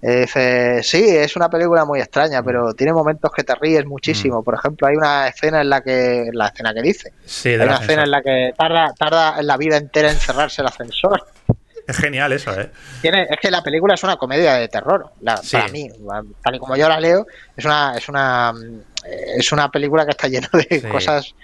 eh, dice, sí, es una película muy extraña, pero tiene momentos que te ríes muchísimo. Mm. Por ejemplo, hay una escena en la que, la escena que dice, hay una escena en la que tarda, tarda la vida entera en cerrarse el ascensor. es genial eso, ¿eh? Tiene, es que la película es una comedia de terror. La, Sí. Para mí, tal y como yo la leo, es una, es una, es una película que está llena de Sí. cosas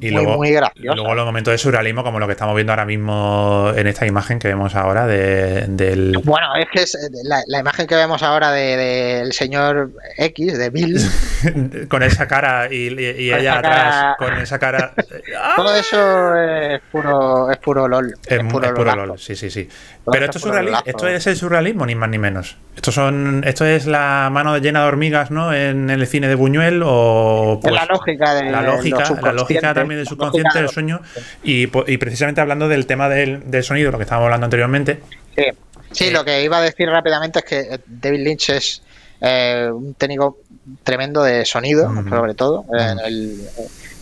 Y muy, luego, muy luego los momentos de surrealismo, como lo que estamos viendo ahora mismo en esta imagen que vemos ahora de, del. Bueno, es que es, eh, la, la imagen que vemos ahora del de, del señor X, de Bill, con esa cara y, y- ella atrás, cara- con esa cara. Todo eso es puro, es puro LOL. Es, puro. LOL, sí, sí, sí. Todo Pero esto es, surrealismo, esto el surrealismo, ni más ni menos. Esto son, esto es la mano llena de hormigas, ¿no? En el cine de Buñuel o Es pues, la lógica de la lógica, la lógica también del subconsciente del de- sueño y, precisamente hablando del tema del, del sonido, lo que estábamos hablando anteriormente. Sí, Sí, Eh, lo que iba a decir rápidamente es que eh, David Lynch es eh, un técnico tremendo de sonido, sobre todo. Ujú. en el-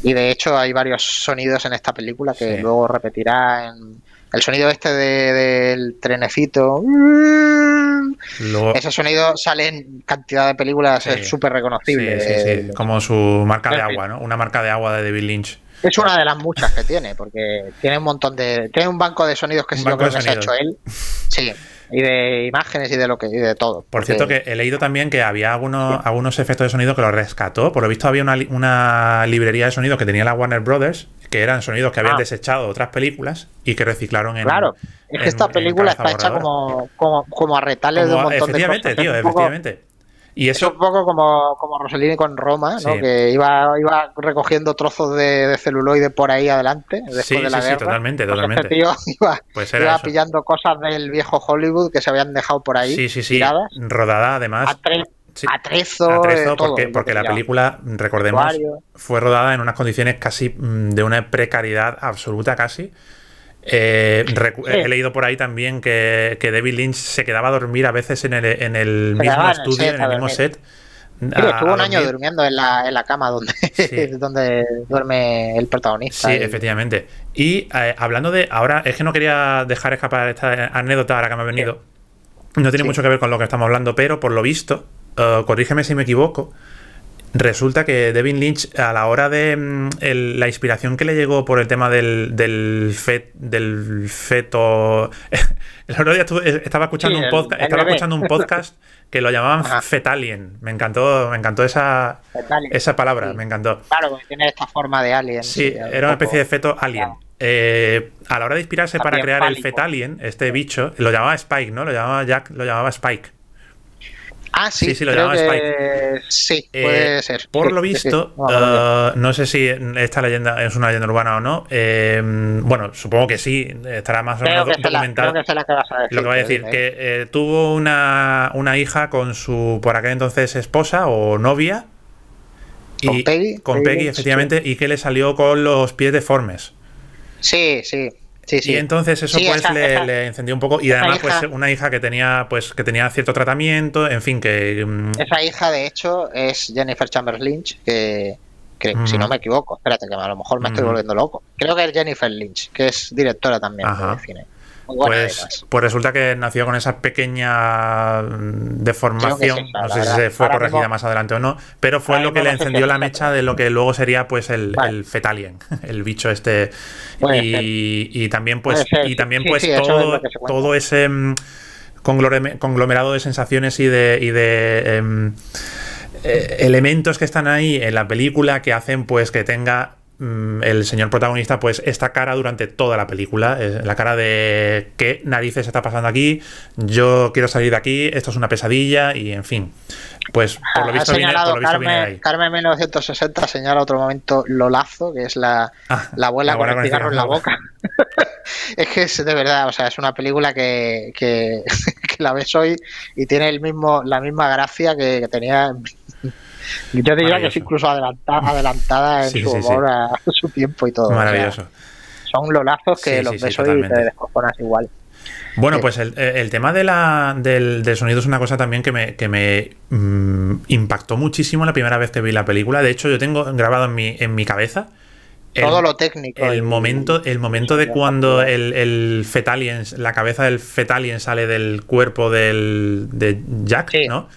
y de hecho hay varios sonidos en esta película que Sí. luego repetirá en el sonido este de- del trenecito. Luego, Ese sonido sale en cantidad de películas, Sí. es súper reconocible. sí, sí, sí, como su marca de agua, ¿no? Una marca de agua de David Lynch. Es una de las muchas que tiene, porque tiene un montón de. Tiene un banco de sonidos que sí yo creo que se ha hecho sonidos. él. Sí, y de imágenes y de lo que y de todo. Por porque- cierto, que he leído también que había algunos, algunos efectos de sonido que los rescató. Por lo visto, había una, una librería de sonido que tenía la Warner Brothers, que eran sonidos que habían Ah. desechado de otras películas y que reciclaron en. Claro, es que en- esta película está hecha como, como, como a retales de un montón de efectivamente, cosas. tío, un poco, efectivamente. Y es eso, un poco como, como Rossellini con Roma, ¿no? Sí. que iba, iba recogiendo trozos de, de celuloide por ahí adelante, después Sí, de la sí, totalmente, Pues totalmente. Este tío iba, pues era iba pillando cosas del viejo Hollywood que se habían dejado por ahí Sí, sí, sí. tiradas. Rodada además. Sí. atrezo, Atrezo, eh, porque, la película, recordemos, fue rodada en unas condiciones casi mm, de una precariedad absoluta casi. Eh, Sí. He leído por ahí también que, que David Lynch se quedaba a dormir a veces en el, en el mismo estudio, en el mismo dormir. set. Sí, a- estuvo un año dormir. durmiendo en la, en la cama donde, Sí. donde duerme el protagonista. Sí, Y- efectivamente. Y eh, hablando de. Ahora, es que no quería dejar escapar esta anécdota ahora que me ha venido. No tiene Sí. mucho que ver con lo que estamos hablando, pero por lo visto, eh, corrígeme si me equivoco. Resulta que Devin Lynch, a la hora de mm, el- la inspiración que le llegó por el tema del, del, fet- del feto. El otro día estuve- estaba escuchando Sí, un podcast, estaba bebé. escuchando un podcast que lo llamaban Ajá. Fetalien. Me encantó, me encantó esa, esa palabra, Sí. me encantó. Claro, porque tiene esta forma de alien. Sí, era una especie de feto alien. Claro. Eh, a la hora de inspirarse para crear el fetalien, este bicho, lo llamaba Spike, ¿no? Lo llamaba Jack, lo llamaba Spike. Ah, sí, Sí, sí, lo creo llamaba que sí, Eh, puede ser. Por lo sí, sí. visto, eh, no sé si esta leyenda es una leyenda urbana o no. eh, bueno, supongo que sí, estará más o menos la, documentada. creo que sé la que vas a decir. Lo que va a decir, dime. que eh, tuvo una, una hija con su, por aquel entonces, esposa o novia. ¿Con Peggy? Con Peggy Peggy, efectivamente, y que le salió con los pies deformes. Sí, sí, sí, sí. Y entonces eso Sí, pues esa- le, esa- le encendió un poco. Y esa además, pues una hija que tenía, pues, que tenía cierto tratamiento, en fin, que. mm, Esa hija, de hecho, es Jennifer Chambers Lynch, que, que si no me equivoco, espérate, que a lo mejor me estoy volviendo loco. Creo que es Jennifer Lynch, que es directora también Ajá. de cine. Pues, pues resulta que nació con esa pequeña mm, deformación. Sí, no sé si se fue Ahora corregida mismo- más adelante o no, pero fue lo que le encendió la mecha de lo que luego sería pues el, Vale. el fetalien, el bicho este. Y, y también pues, y también pues sí, todo, ese mm, conglome- conglomerado de sensaciones y de, y de em, eh, elementos que están ahí en la película que hacen pues que tenga el señor protagonista pues esta cara durante toda la película. La cara de qué narices está pasando aquí yo quiero salir de aquí esto es una pesadilla y en fin pues por lo ha visto viene, por señalado lo visto viene Carmen, ahí Carmen 1960 señala otro momento Lolazo, que es la, Ah, la abuela la con el cigarro en la boca. es que es de verdad, o sea, es una película que, que, que la ves hoy y tiene el mismo, la misma gracia que, que tenía. Yo diría que es incluso adelantada, adelantada en Sí, su sí, sí. humor a su tiempo y todo. o sea, maravilloso son lolazos que los ves hoy y te descojonas igual. Bueno, pues el, el tema de la, del, del sonido es una cosa también que me, que me mm, impactó muchísimo la primera vez que vi la película. De hecho, yo tengo grabado en mi, en mi cabeza el, todo lo técnico. el momento, el momento de cuando el, el fetalien, la cabeza del fetalien sale del cuerpo del, de Jack, Sí. ¿no?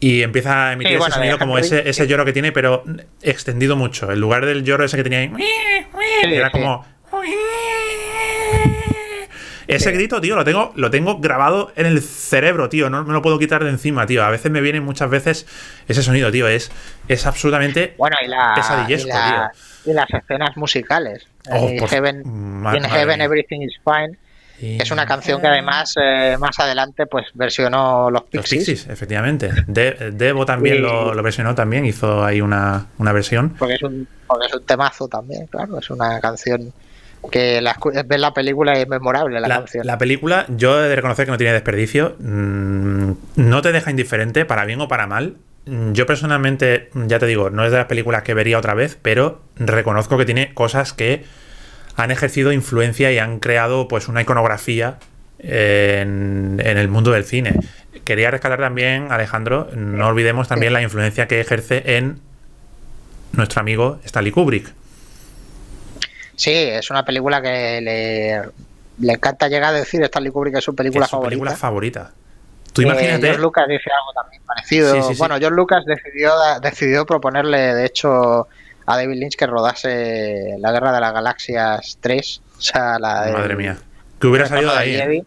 Y empieza a emitir Sí, bueno, ese sonido como ese, ese lloro que tiene, pero extendido mucho. En lugar del lloro ese que tenía ahí, Sí, era como. Ese grito, tío, lo tengo, lo tengo grabado en el cerebro, tío. No me lo puedo quitar de encima, tío. A veces me viene muchas veces ese sonido, tío. Es, es absolutamente bueno, y la, pesadillesco, y la- tío. y las escenas musicales. Oh, Eh, Heaven, in Heaven. Everything is Fine. Es una canción que además eh, más adelante pues versionó los Los Pixies. Pixies, efectivamente. De- Debo también Y- lo, lo versionó también, hizo ahí una, una versión. Porque es, un, porque es un temazo también, claro. Es una canción que la, ves la película es memorable la, La, canción. la película, yo he de reconocer que no tiene desperdicio. mm, No te deja indiferente, para bien o para mal. Mm, Yo personalmente, ya te digo, no es de las películas que vería otra vez, pero reconozco que tiene cosas que han ejercido influencia y han creado pues una iconografía en, en el mundo del cine. Quería rescatar también, Alejandro, no olvidemos también la influencia que ejerce en nuestro amigo Stanley Kubrick. Sí, es una película que le, le encanta llegar a decir Stanley Kubrick que es su película es su favorita. película favorita. Tú Eh, imagínate. George Lucas dice algo también parecido. Sí, sí, sí. Bueno, George Lucas decidió, decidió proponerle, de hecho, a David Lynch que rodase La Guerra de las Galaxias 3. O sea, la de. Madre mía. Que hubiera salido de ahí. ¿eh?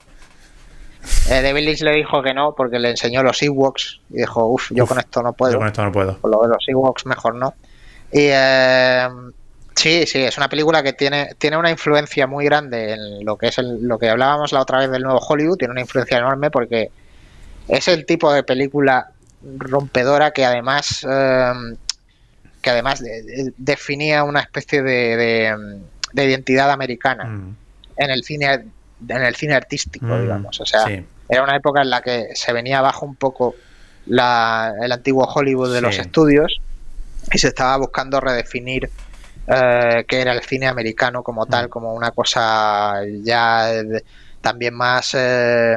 Eh, David Lynch le dijo que no porque le enseñó los Ewoks y dijo, uff, yo Uf, con esto no puedo. Yo con esto no puedo. Por lo de los Ewoks mejor no. Y eh, sí, sí, es una película que tiene, tiene una influencia muy grande en lo que es el- lo que hablábamos la otra vez del nuevo Hollywood, tiene una influencia enorme porque es el tipo de película rompedora que además eh, que además de- de- definía una especie de, de- de identidad americana Mm, en el cine en el cine artístico, mm, digamos. O sea, sí. era una época en la que se venía abajo un poco la- el antiguo Hollywood de Sí. los estudios y se estaba buscando redefinir eh, qué era el cine americano como tal, Mm. como una cosa ya de- también más eh,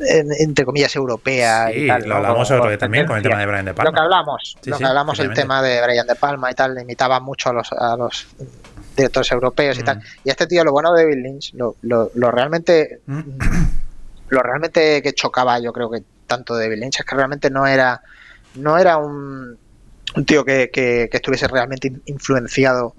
en- entre comillas europea Sí, y tal, lo hablamos día también con el tema de Brian De Palma. lo que hablamos, Sí, lo sí, que hablamos el tema de Brian De Palma y tal, imitaba mucho a los, a los directores europeos y Mm. tal. Y este tío, lo bueno de David Lynch, lo, lo, lo realmente Mm. lo realmente que chocaba, yo creo que tanto de David Lynch es que realmente no era no era un, un tío que, que- que estuviese realmente in- influenciado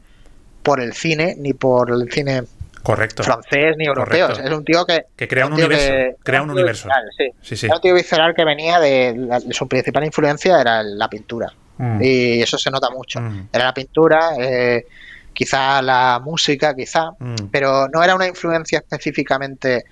por el cine, ni por el cine Correcto. francés ni europeo. Correcto. Es un tío que Que crea un universo. que- Crea un universo. visceral, sí. Sí, sí. Era un tío visceral que venía de, la- de su principal influencia era la pintura. Mm. Y eso se nota mucho. Mm. Era la pintura, eh, quizá la música, quizá, Mm. pero no era una influencia específicamente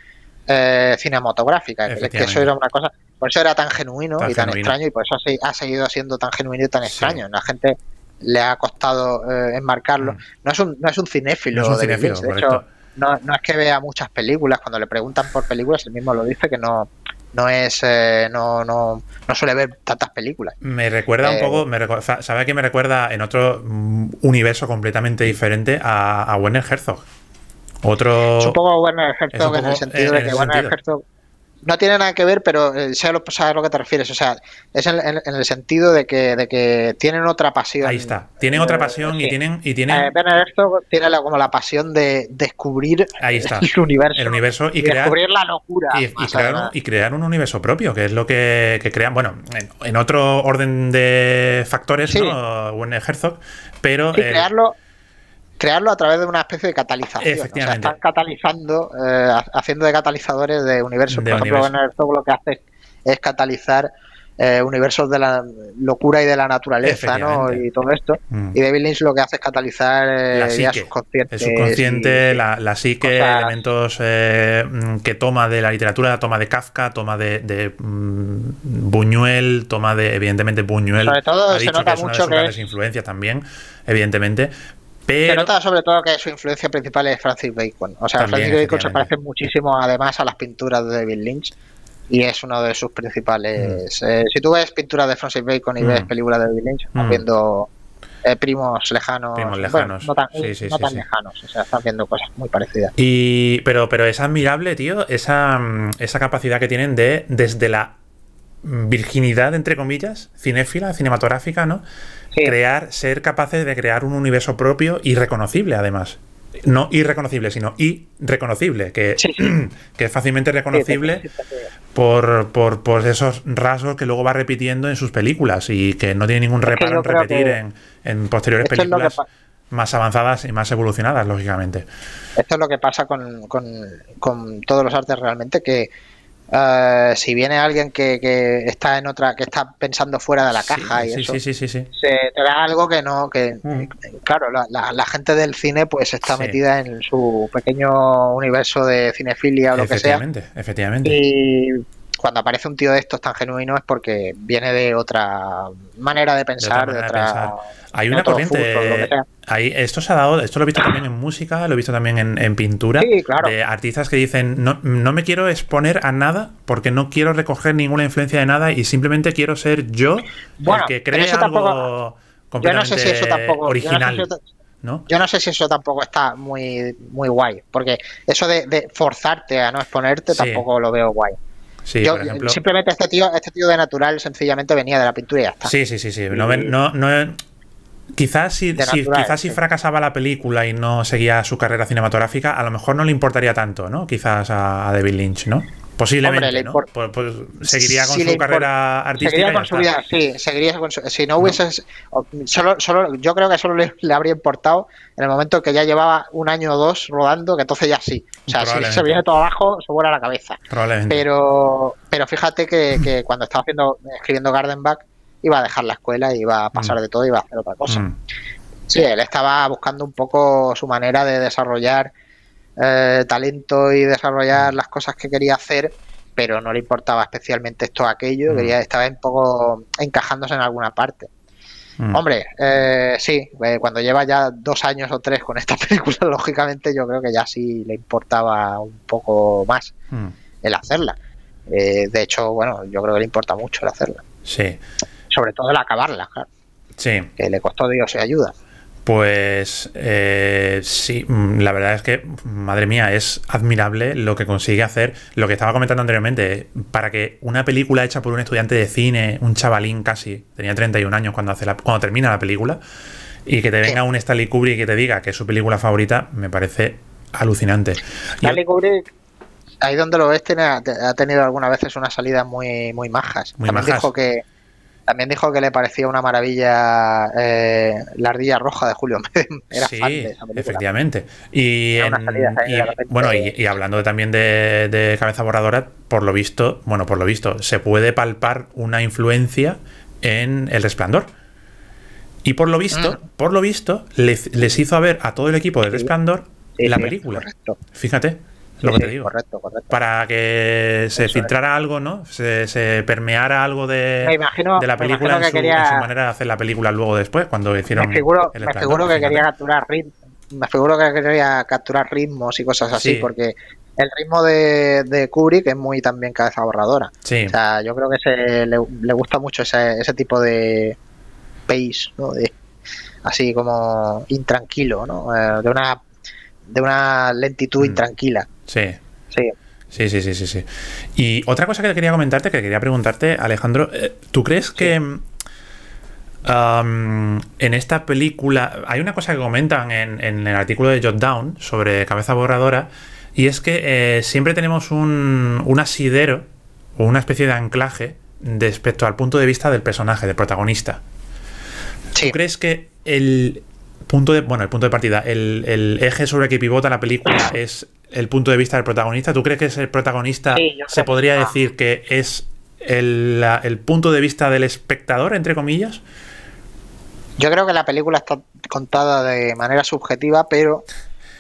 eh, cinematográfica. Es que eso era una cosa, por eso era tan genuino Tan y tan genuino. extraño y por eso ha se- ha seguido siendo tan genuino y tan Sí. extraño. La gente le ha costado eh, enmarcarlo. Mm. No es un, no es un cinéfilo. No es un cinéfilo. De correcto. hecho, no, no es que vea muchas películas. Cuando le preguntan por películas, él mismo lo dice que no, no es, eh, no, no, no suele ver tantas películas. Me recuerda un Eh, poco, me recu- sa- ¿sabe que me recuerda en otro mm, universo completamente diferente a, a Werner Herzog? Otro... Poco Werner Herzog en el sentido en de que Werner. Herzog no tiene nada que ver, pero eh, sé lo, sabes a lo que te refieres. O sea, es en, en- en el sentido de que, de que tienen otra pasión. Ahí está. Tienen otra Eh, pasión y sí. tienen... Y tienen Eh, Herzog tiene la- como la pasión de descubrir Ahí está. el universo. el universo y, y crear... descubrir la locura. Y, y crear, un- y crear un universo propio, que es lo que, que crean, bueno, en, en otro orden de factores, Sí. ¿no? Werner Herzog, pero Sí, eh, crearlo, crearlo a través de una especie de catalización. O sea, están catalizando, eh, ha- haciendo de catalizadores de universos. De Por ejemplo, universo. Werner Herzog lo que hace es catalizar eh, universos de la locura y de la naturaleza, ¿no? Y todo esto. mm, Y David Lynch lo que hace es catalizar eh, La psique. el subconsciente, y- la, la psique, cosas- elementos eh, mm, que toma de la literatura, toma de Kafka, toma de, de, mm, Buñuel, toma de, evidentemente, Buñuel. Sobre todo ha se dicho nota que es una de sus que grandes es- influencias también, evidentemente. Se Pero nota sobre todo que su influencia principal es Francis Bacon. O sea, También, Francis Bacon se parece muchísimo además a las pinturas de David Lynch y es uno de sus principales. eh, si tú ves pinturas de Francis Bacon y Mm. ves películas de David Lynch, estás Mm. viendo eh, primos lejanos. Primos bueno, lejanos. no tan, Sí, sí, no sí, tan lejanos. O sea, estás viendo cosas muy parecidas. Y, pero, pero es admirable, tío, esa, mm, esa capacidad que tienen de, desde la mm, virginidad, entre comillas, cinéfila, cinematográfica, ¿no? Sí. Crear, ser capaces de crear un universo propio y reconocible, además. No irreconocible, sino irreconocible, que, Sí, que es fácilmente reconocible por, por, por esos rasgos que luego va repitiendo en sus películas y que no tiene ningún reparo en repetir en, en posteriores películas más avanzadas y más evolucionadas, lógicamente. Esto es lo que pasa con, con, con todos los artes realmente, que eh, si viene alguien que, que, está en otra, que está pensando fuera de la caja y eso, sí, sí, se da algo que no, que mm. claro, la, la, gente del cine pues está metida en su pequeño universo de cinefilia o lo que sea. Efectivamente, efectivamente. Y cuando aparece un tío de estos tan genuino es porque viene de otra manera de pensar, de otra, Hay una corriente. esto se ha dado, esto lo he visto también en música, lo he visto también en, pintura, de artistas que dicen no, no me quiero exponer a nada porque no quiero recoger ninguna influencia de nada y simplemente quiero ser yo el que cree algo completamente yo no sé si eso tampoco, original. ¿No? Yo no sé si eso tampoco está muy, muy guay, porque eso de, forzarte a no exponerte tampoco lo veo guay. Simplemente este tío, este tío de natural sencillamente venía de la pintura y ya está. Sí, sí, sí, sí. No, no, quizás si, quizás si fracasaba la película y no seguía su carrera cinematográfica, a lo mejor no le importaría tanto, ¿no? Quizás a, a David Lynch, ¿no? Posiblemente, ¿no? Pues, pues, seguiría con su carrera artística. Seguiría con su vida, sí, seguiría con su, Si no hubiese. Solo, solo, yo creo que solo le, habría importado en el momento que ya llevaba un año o dos rodando, que entonces ya sí. O sea, si se viene todo abajo, se vuela la cabeza. Probablemente. Pero, pero fíjate que, que cuando estaba haciendo, escribiendo Gardenback, iba a dejar la escuela, iba a pasar mm. de todo, iba a hacer otra cosa. Mm. Sí, él estaba buscando un poco su manera de desarrollar eh, talento y desarrollar mm. las cosas que quería hacer, pero no le importaba especialmente esto o aquello, mm. quería, estaba un poco encajándose en alguna parte. Mm. Hombre, eh, sí, eh, cuando lleva ya dos años o tres con esta película, lógicamente yo creo que ya sí le importaba un poco más el hacerla. de hecho, bueno, yo creo que le importa mucho el hacerla. Sí. Sobre todo el acabarla, claro. Sí. Que le costó Dios y ayuda. Pues eh, sí, mm, la verdad es que, madre mía, es admirable lo que consigue hacer, lo que estaba comentando anteriormente, para que una película hecha por un estudiante de cine, un chavalín casi, tenía 31 años cuando, hace la, cuando termina la película, y que te venga un Stanley Kubrick y que te diga que es su película favorita, me parece alucinante. Stanley Kubrick, ahí donde lo ves, ha tenido algunas veces unas salidas muy, muy majas. Muy majas. dijo que también dijo que le parecía una maravilla eh, la ardilla roja de Julio Era sí, efectivamente. Y, bueno, y, hablando también de, cabeza borradora, por lo visto, bueno, por lo visto, se puede palpar una influencia en El Resplandor. Y por lo visto, mm. por lo visto, les, hizo ver a todo el equipo del Resplandor la película. Fíjate lo que te digo. Correcto, correcto. Para que se filtrara algo, ¿no? Se, permeara algo de, de la película en su, manera de hacer la película luego después, cuando hicieron. Me figuro, me figuro que quería capturar ritmos. Me figuro que quería capturar ritmos y cosas así, porque el ritmo de, de, Kubrick es muy también cabeza borradora. Sí. O sea, yo creo que se, le, gusta mucho ese, ese tipo de pace, ¿no? De, así como intranquilo, ¿no? Eh, de una de una lentitud mm. intranquila. Sí. Sí. Sí, sí, sí, sí, Y otra cosa que quería comentarte, que quería preguntarte, Alejandro, eh, ¿tú crees que en esta película hay una cosa que comentan en, el artículo de Jot Down sobre cabeza borradora y es que eh, siempre tenemos un, un asidero o una especie de anclaje respecto al punto de vista del personaje, del protagonista. ¿Tú crees que el punto de, bueno, el punto de partida, el, el eje sobre el que pivota la película es el punto de vista del protagonista. ¿Tú crees que es el protagonista? se podría decir que es el, punto de vista del espectador, entre comillas. Yo creo que la película está contada de manera subjetiva, pero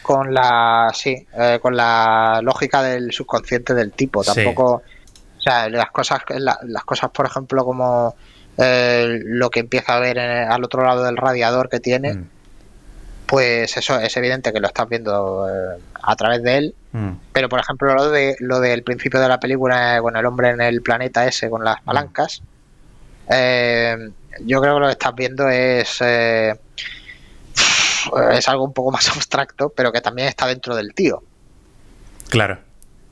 con la sí, eh, con la lógica del subconsciente del tipo. Tampoco, o sea, las cosas, las cosas, por ejemplo, como eh, lo que empieza a ver al otro lado del radiador que tiene. Mm pues eso es evidente que lo estás viendo eh, a través de él. Mm. Pero por ejemplo, lo de lo del principio de la película con el hombre en el planeta ese con las mm. palancas, eh, yo creo que lo que estás viendo es eh, es algo un poco más abstracto, pero que también está dentro del tío. Claro.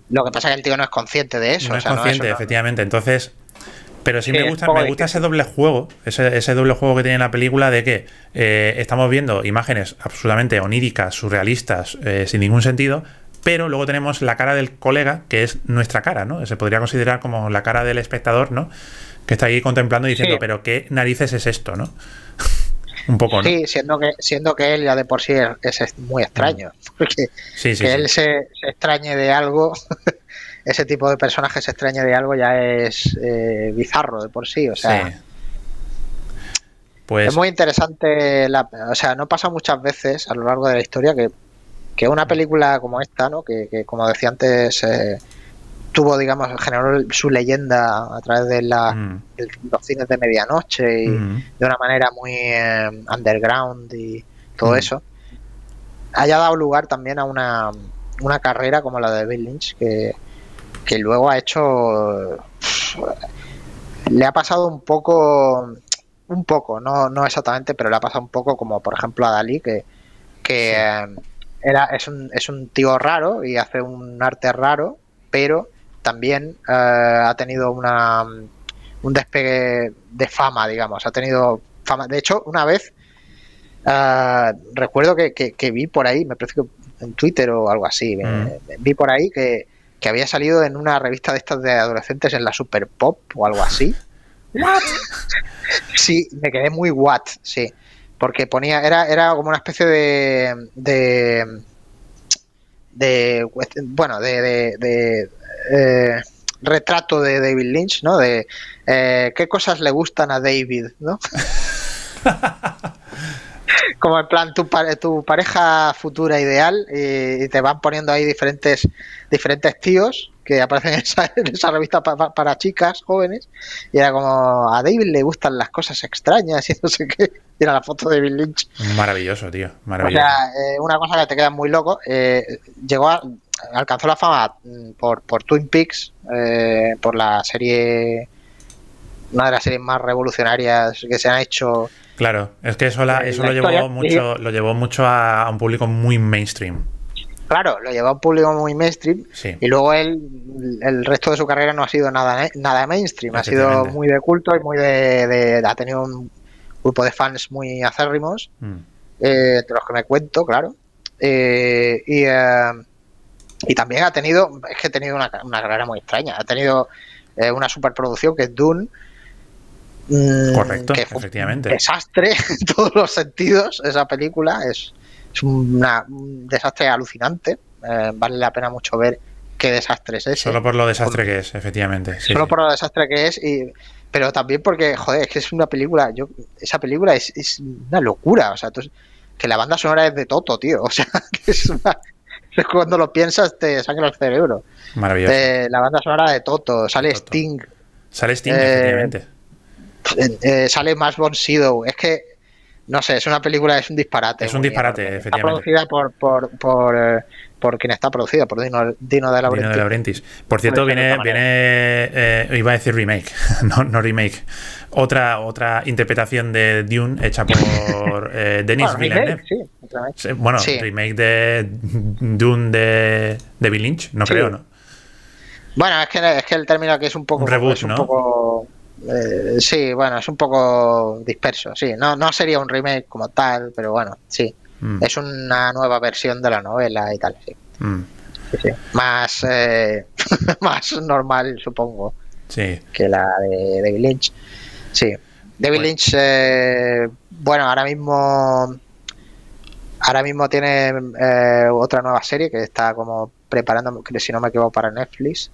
Lo que pasa es que el tío no es consciente de eso. No es consciente, efectivamente. Entonces, pero sí, me gusta, me gusta ese doble juego, ese, doble juego que tiene la película de que eh, estamos viendo imágenes absolutamente oníricas, surrealistas, eh, sin ningún sentido, pero luego tenemos la cara del colega, que es nuestra cara, ¿no? Se podría considerar como la cara del espectador, ¿no? Que está ahí contemplando y diciendo, pero qué narices es esto, ¿no? Un poco, ¿no? Sí, siendo que, siendo que él ya de por sí es, es muy extraño. Porque Sí, sí, que él se, se extrañe de algo, ese tipo de personaje se extrañe de algo ya es eh, bizarro de por sí. O sea, Sí. Pues es muy interesante. La, o sea, no pasa muchas veces a lo largo de la historia que, que una película como esta, ¿no? que, que, como decía antes, eh, tuvo, digamos, generó su leyenda a través de, la, mm, de los cines de medianoche y mm, de una manera muy eh, underground y todo Mm. eso, haya dado lugar también a una, una carrera como la de Bill Lynch, que, que luego ha hecho. Le ha pasado un poco. Un poco, no, no exactamente, pero le ha pasado un poco como, por ejemplo, a Dalí, que, que Sí. eh, era, es, un, es un tío raro y hace un arte raro, pero también eh, ha tenido una, un despegue de fama, digamos. Ha tenido fama. De hecho, una vez ah, recuerdo que, que- que vi por ahí, me parece que en Twitter o algo así, Mm. vi por ahí que, que había salido en una revista de estas de adolescentes en la Super Pop o algo así. Sí, me quedé muy what, sí. Porque ponía, era, era como una especie de, de, de bueno, de, de, de, eh, retrato de David Lynch, ¿no? De eh, qué cosas le gustan a David, ¿no? Como en plan tu, pare- tu pareja futura ideal y, y te van poniendo ahí diferentes diferentes tíos que aparecen en esa, en esa revista pa- pa- para chicas jóvenes y era como a David le gustan las cosas extrañas y no sé qué y era la foto de David Lynch Maravilloso, tío. o Maravilloso. sea, eh, una cosa que te queda muy loco. eh, llegó a, alcanzó la fama por, por Twin Peaks, eh, por la serie, una de las series más revolucionarias que se han hecho. Claro, es que eso, la- Eh, eso la lo llevó historia, mucho, lo llevó mucho a, a un público muy mainstream. Claro, lo llevó a un público muy mainstream Sí. y luego él, el resto de su carrera no ha sido nada, nada mainstream, ha sido muy de culto y muy de, de- ha tenido un grupo de fans muy acérrimos Mm. eh, entre los que me cuento, claro. Eh, y, eh, y también ha tenido, es que ha tenido una, una carrera muy extraña. Ha tenido eh, una superproducción que es Dune. Mm, Correcto, que fue efectivamente. Un desastre en todos los sentidos. Esa película es, es una- un desastre alucinante. Eh, vale la pena mucho ver qué desastre es ese. Solo por lo desastre que es, efectivamente. sí, Solo sí. por lo desastre que es, y, pero también porque, joder, es que es una película, yo esa película es, es una locura, o sea, tú- que la banda sonora es de Toto, tío, o sea, que es una- cuando lo piensas te sangra el cerebro. Maravilloso. Eh, la banda sonora de Toto, sale Toto. Sting, Sale Sting, eh, efectivamente. Eh, eh, sale más Bon Sido, es que, no sé, es una película, es un disparate. Es un disparate, efectivamente. Está producida por, por, por, eh, por quien está producida, por Dino, Dino de la Dino de Laurentiis. Por cierto, viene, viene eh, iba a decir remake, no, no remake. Otra, otra interpretación de Dune hecha por eh, Denis Bueno, Villeneuve. sí, remake. Sí, Bueno, Sí. remake de Dune de, de Bill Lynch, no Sí. creo, ¿no? Bueno, es que, es que el término aquí es un poco. Un reboot, es un ¿no? poco. Eh, sí, bueno, es un poco disperso. Sí, no, no sería un remake como tal, pero bueno, sí. Mm, Es una nueva versión de la novela y tal, sí. mm, sí, sí. Más, eh, más normal, supongo, sí. que la de David Lynch. Sí. David Lynch, eh, bueno, ahora mismo. Ahora mismo tiene eh, otra nueva serie que está como preparando, si no me equivoco, para Netflix.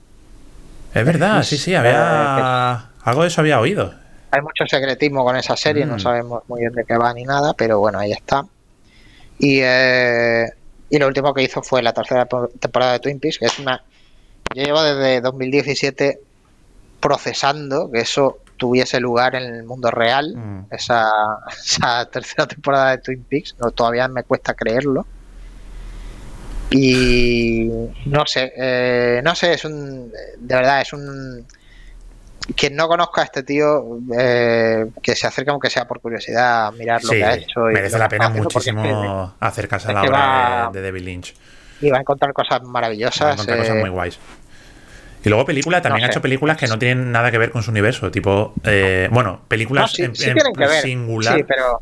Es verdad, sí, sí, había. Algo de eso había oído. Hay mucho secretismo con esa serie, no Mm. sabemos muy bien de qué va ni nada, pero bueno, ahí está. Y, eh, y lo último que hizo fue la tercera po- temporada de Twin Peaks, que es una... Yo llevo desde 2017 procesando que eso tuviese lugar en el mundo real, Mm. esa, esa tercera temporada de Twin Peaks, no, todavía me cuesta creerlo. Y no sé, eh, no sé, es un, de verdad, es un, quien no conozca a este tío, eh, que se acerque aunque sea por curiosidad a mirar lo Sí, que ha hecho. y merece la pena es muchísimo acercarse a la obra va- de, de David Lynch. y va a encontrar cosas Va a maravillosas. encontrar cosas eh, muy guays. Y luego películas, también no ha hecho películas que no tienen nada que ver con su universo, tipo, eh, bueno, películas no, sí, en, sí en tienen que ver. singular. Sí, pero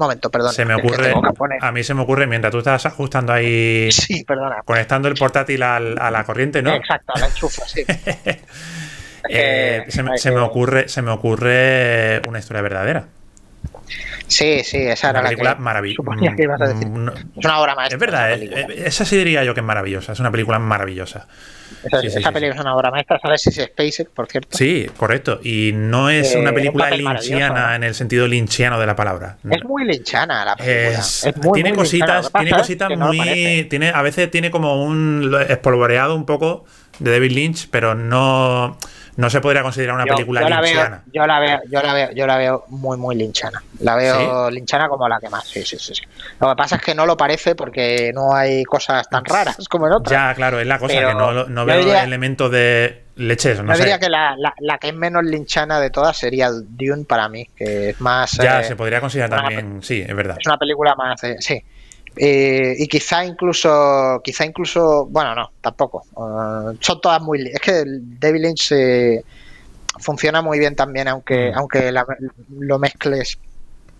momento, perdón. se me ocurre, a mí se me ocurre, mientras tú estás ajustando ahí, Sí, perdona. conectando el portátil al- a la corriente, ¿no? Exacto, la enchufo, sí. Eh, que se, me, se me ocurre, se me ocurre una historia verdadera. Sí, sí, esa era Una la película que maravillosa. suponía que ibas a decir. Es una obra maestra. Es verdad, esa eh, eh, esa sí diría yo que es maravillosa. Es una película maravillosa. Esa, sí, sí, esa sí, película es una obra maestra. Sale Sissy Spacek, por cierto. Sí, correcto. Y no es Eh, una un película papel lynchiana maravilloso. en el sentido lynchiano de la palabra. Es muy linchana la película. Es- Es muy, tiene muy cositas, tiene es cositas no muy. tiene, a veces tiene como un espolvoreado un poco de David Lynch, pero no, no se podría considerar una Yo- película yo veo, lynchiana. yo la veo, yo la veo, yo la veo muy, muy linchana. La veo linchana como la que más. Sí, sí, sí, sí. Lo que pasa es que no lo parece porque no hay cosas tan raras como en otras. Ya, claro, es la cosa, Pero que no, no veo diría- elementos de leches, no Yo sé. diría que la, la- la que es menos linchana de todas sería Dune para mí, que es más. Ya, eh, se podría considerar una- también, sí, es verdad. es una película más. eh, sí. Eh, y quizá incluso, quizá incluso, bueno, no, tampoco. Eh, son todas muy. Es que David Lynch eh, funciona muy bien también, aunque, Mm. aunque la- lo mezcles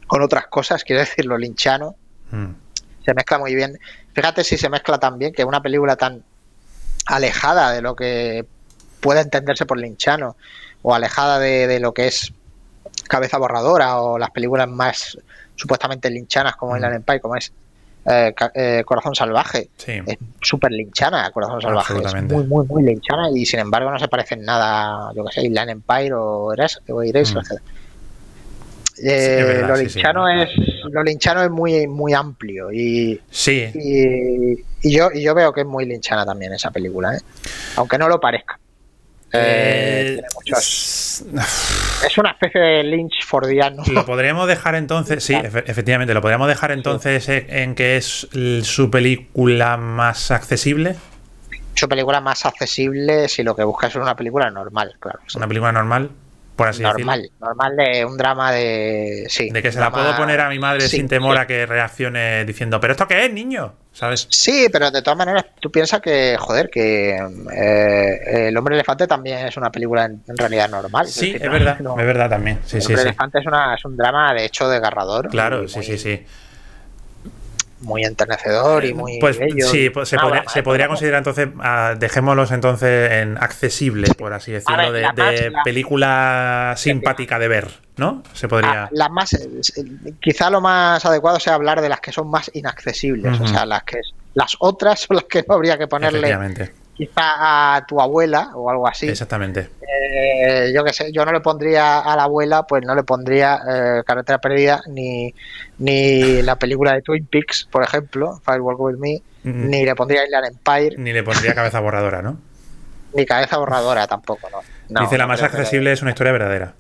con otras cosas, quiero decir, lo linchano, Mm. se mezcla muy bien. Fíjate si se mezcla tan bien que una película tan alejada de lo que puede entenderse por linchano o alejada de, de lo que es cabeza borradora o las películas más supuestamente linchanas como Mm. Inland Empire, como es eh, eh, Corazón Salvaje. Sí. Es súper linchana Corazón Salvaje. Es muy, muy, muy linchana y sin embargo no se parece en nada, yo que sé, Inland Empire o Eres, o Eraserhead. Eh, es verdad, lo sí, sí. linchano es lo linchano es muy muy amplio y, Sí, y, y yo y yo veo que es muy linchana también esa película ¿eh? aunque no lo parezca Eh, Eh, tiene muchos- es una especie de Lynch fordiano. Lo podríamos dejar entonces, sí, efe- efectivamente, lo podríamos dejar entonces en- en que es su película más accesible, su película más accesible si lo que buscas es una película normal claro. Una película normal, por así normal decirlo. normal de un drama de sí De que se la puedo poner a mi madre sí, sin temor sí. a que reaccione diciendo, ¿pero esto qué es, niño? ¿Sabes? Sí, pero de todas maneras, tú piensas que, joder, que eh, El Hombre Elefante también es una película en, en realidad normal. Sí, decir, es no- verdad, no- es verdad también. Sí, el Hombre. Elefante es, una, es un drama, de hecho, desgarrador. Claro, sí, sí, sí. Muy enternecedor y muy Pues bello. sí, pues se una podría, se podría considerar entonces, ah, dejémoslos entonces en accesible, por así decirlo, ver, de, la más- de la- película simpática de ver, ¿no? Se podría... Ah, las más, eh, quizá lo más adecuado sea hablar de las que son más inaccesibles, o sea, las que las otras son las que no habría que ponerle quizá a tu abuela o algo así. exactamente. Eh, yo qué sé, yo no le pondría a la abuela, pues no le pondría eh, Carretera Perdida, ni, ni la película de Twin Peaks, por ejemplo, Firewalk With Me, Mm. ni le pondría Inland Empire, Ni le pondría cabeza borradora, ¿no? ni Cabeza Borradora tampoco, ¿no? No, Dice la más que- accesible es una historia verdadera.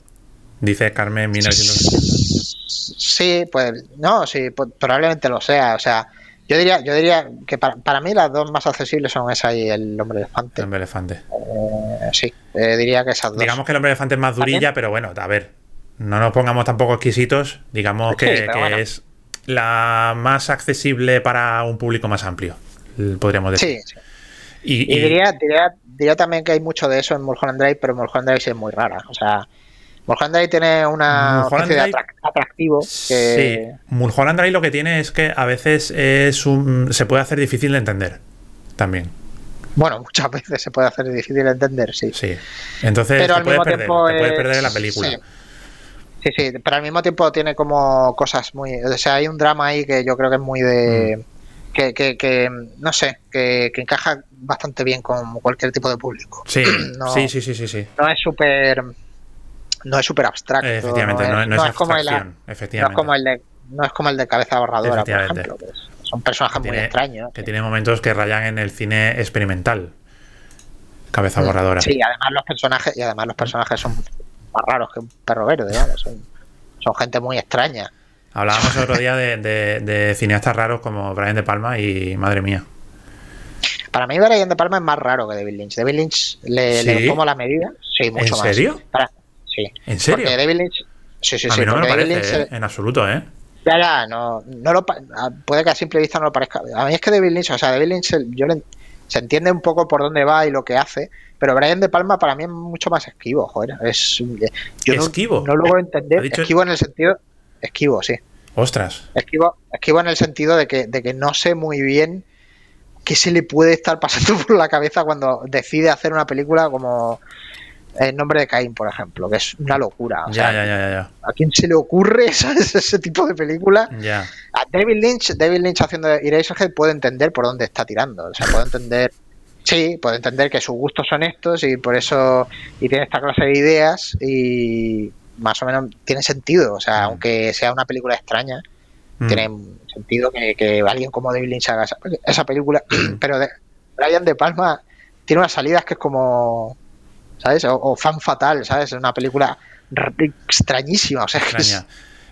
Dice Carmen 1960. Sí, pues no, sí, pues, probablemente lo sea, o sea, yo diría, yo diría que para, para mí las dos más accesibles son esa y el hombre elefante. El hombre elefante. Eh, sí, eh, diría que esas dos. Digamos que el hombre elefante es más durilla, ¿También? pero bueno, a ver, no nos pongamos tampoco exquisitos. Digamos que, Sí, pero que bueno. es la más accesible para un público más amplio, podríamos decir. sí, sí. Y, Y y- diría, diría, diría también que hay mucho de eso en Mulholland Drive, pero Mulholland Drive es muy rara. O sea, Mulholland Drive tiene una especie de atrac- atractivo que Sí, Mulholland Drive lo que tiene es que a veces es un, se puede hacer difícil de entender también. bueno, muchas veces se puede hacer difícil de entender, sí. Sí. Entonces Pero te al puedes mismo perder, tiempo te puedes perder en la película. Sí. Sí, sí, pero al mismo tiempo tiene como cosas muy... O sea, hay un drama ahí que yo creo que es muy de... Mm. Que, que, que, no sé, que, que encaja bastante bien con cualquier tipo de público. Sí, No. sí, sí, sí, sí, sí. No es súper... No es súper abstracto. Eh, efectivamente, no, no es, como el, abstracción, no es efectivamente. como el de no es como el de cabeza borradora, por Efectivamente. ejemplo. son personajes muy extraños. Que tiene momentos que rayan en el cine experimental. Cabeza borradora. Mm, Sí, además los personajes, y además los personajes son más raros que un perro verde, son, son gente muy extraña. Hablábamos el otro día de, de- de cineastas raros como Brian De Palma y madre mía. Para mí Brian De Palma es más raro que David Lynch. David Lynch le, le ¿Sí? tomo la medida, sí, mucho más. serio? Para- sí. ¿En serio? Porque David Lynch, sí, sí, a sí, mí no me lo parece, Lynch ¿eh? en absoluto, ¿eh? Ya, ya, no, no lo, puede que a simple vista no lo parezca. A mí es que David Lynch, o sea, David Lynch, yo le- se entiende un poco por dónde va y lo que hace, pero Brian De Palma para mí es mucho más esquivo, joder. Es, yo no- ¿Esquivo? No, logro ¿Ha entender. Esquivo en el sentido. Esquivo, sí. Ostras. Esquivo, esquivo en el sentido de que, de que no sé muy bien qué se le puede estar pasando por la cabeza cuando decide hacer una película como El nombre de Caín, por ejemplo, que es una locura. O Ya, sea, ya, ya. ¿A quién se le ocurre ¿sabes? ese tipo de película? Ya. A David Lynch, David Lynch haciendo Eraserhead puede entender por dónde está tirando. O sea, puede entender. Sí, puede entender que sus gustos son estos y por eso. Y tiene esta clase de ideas y más o menos tiene sentido. O sea, Mm. aunque sea una película extraña, Mm. tiene sentido que, que alguien como David Lynch haga esa, esa película. Pero de, Brian De Palma tiene unas salidas que es como. ¿Sabes? O, o Fan Fatal, ¿sabes? Es una película extrañísima. O sea, que es- Extraña.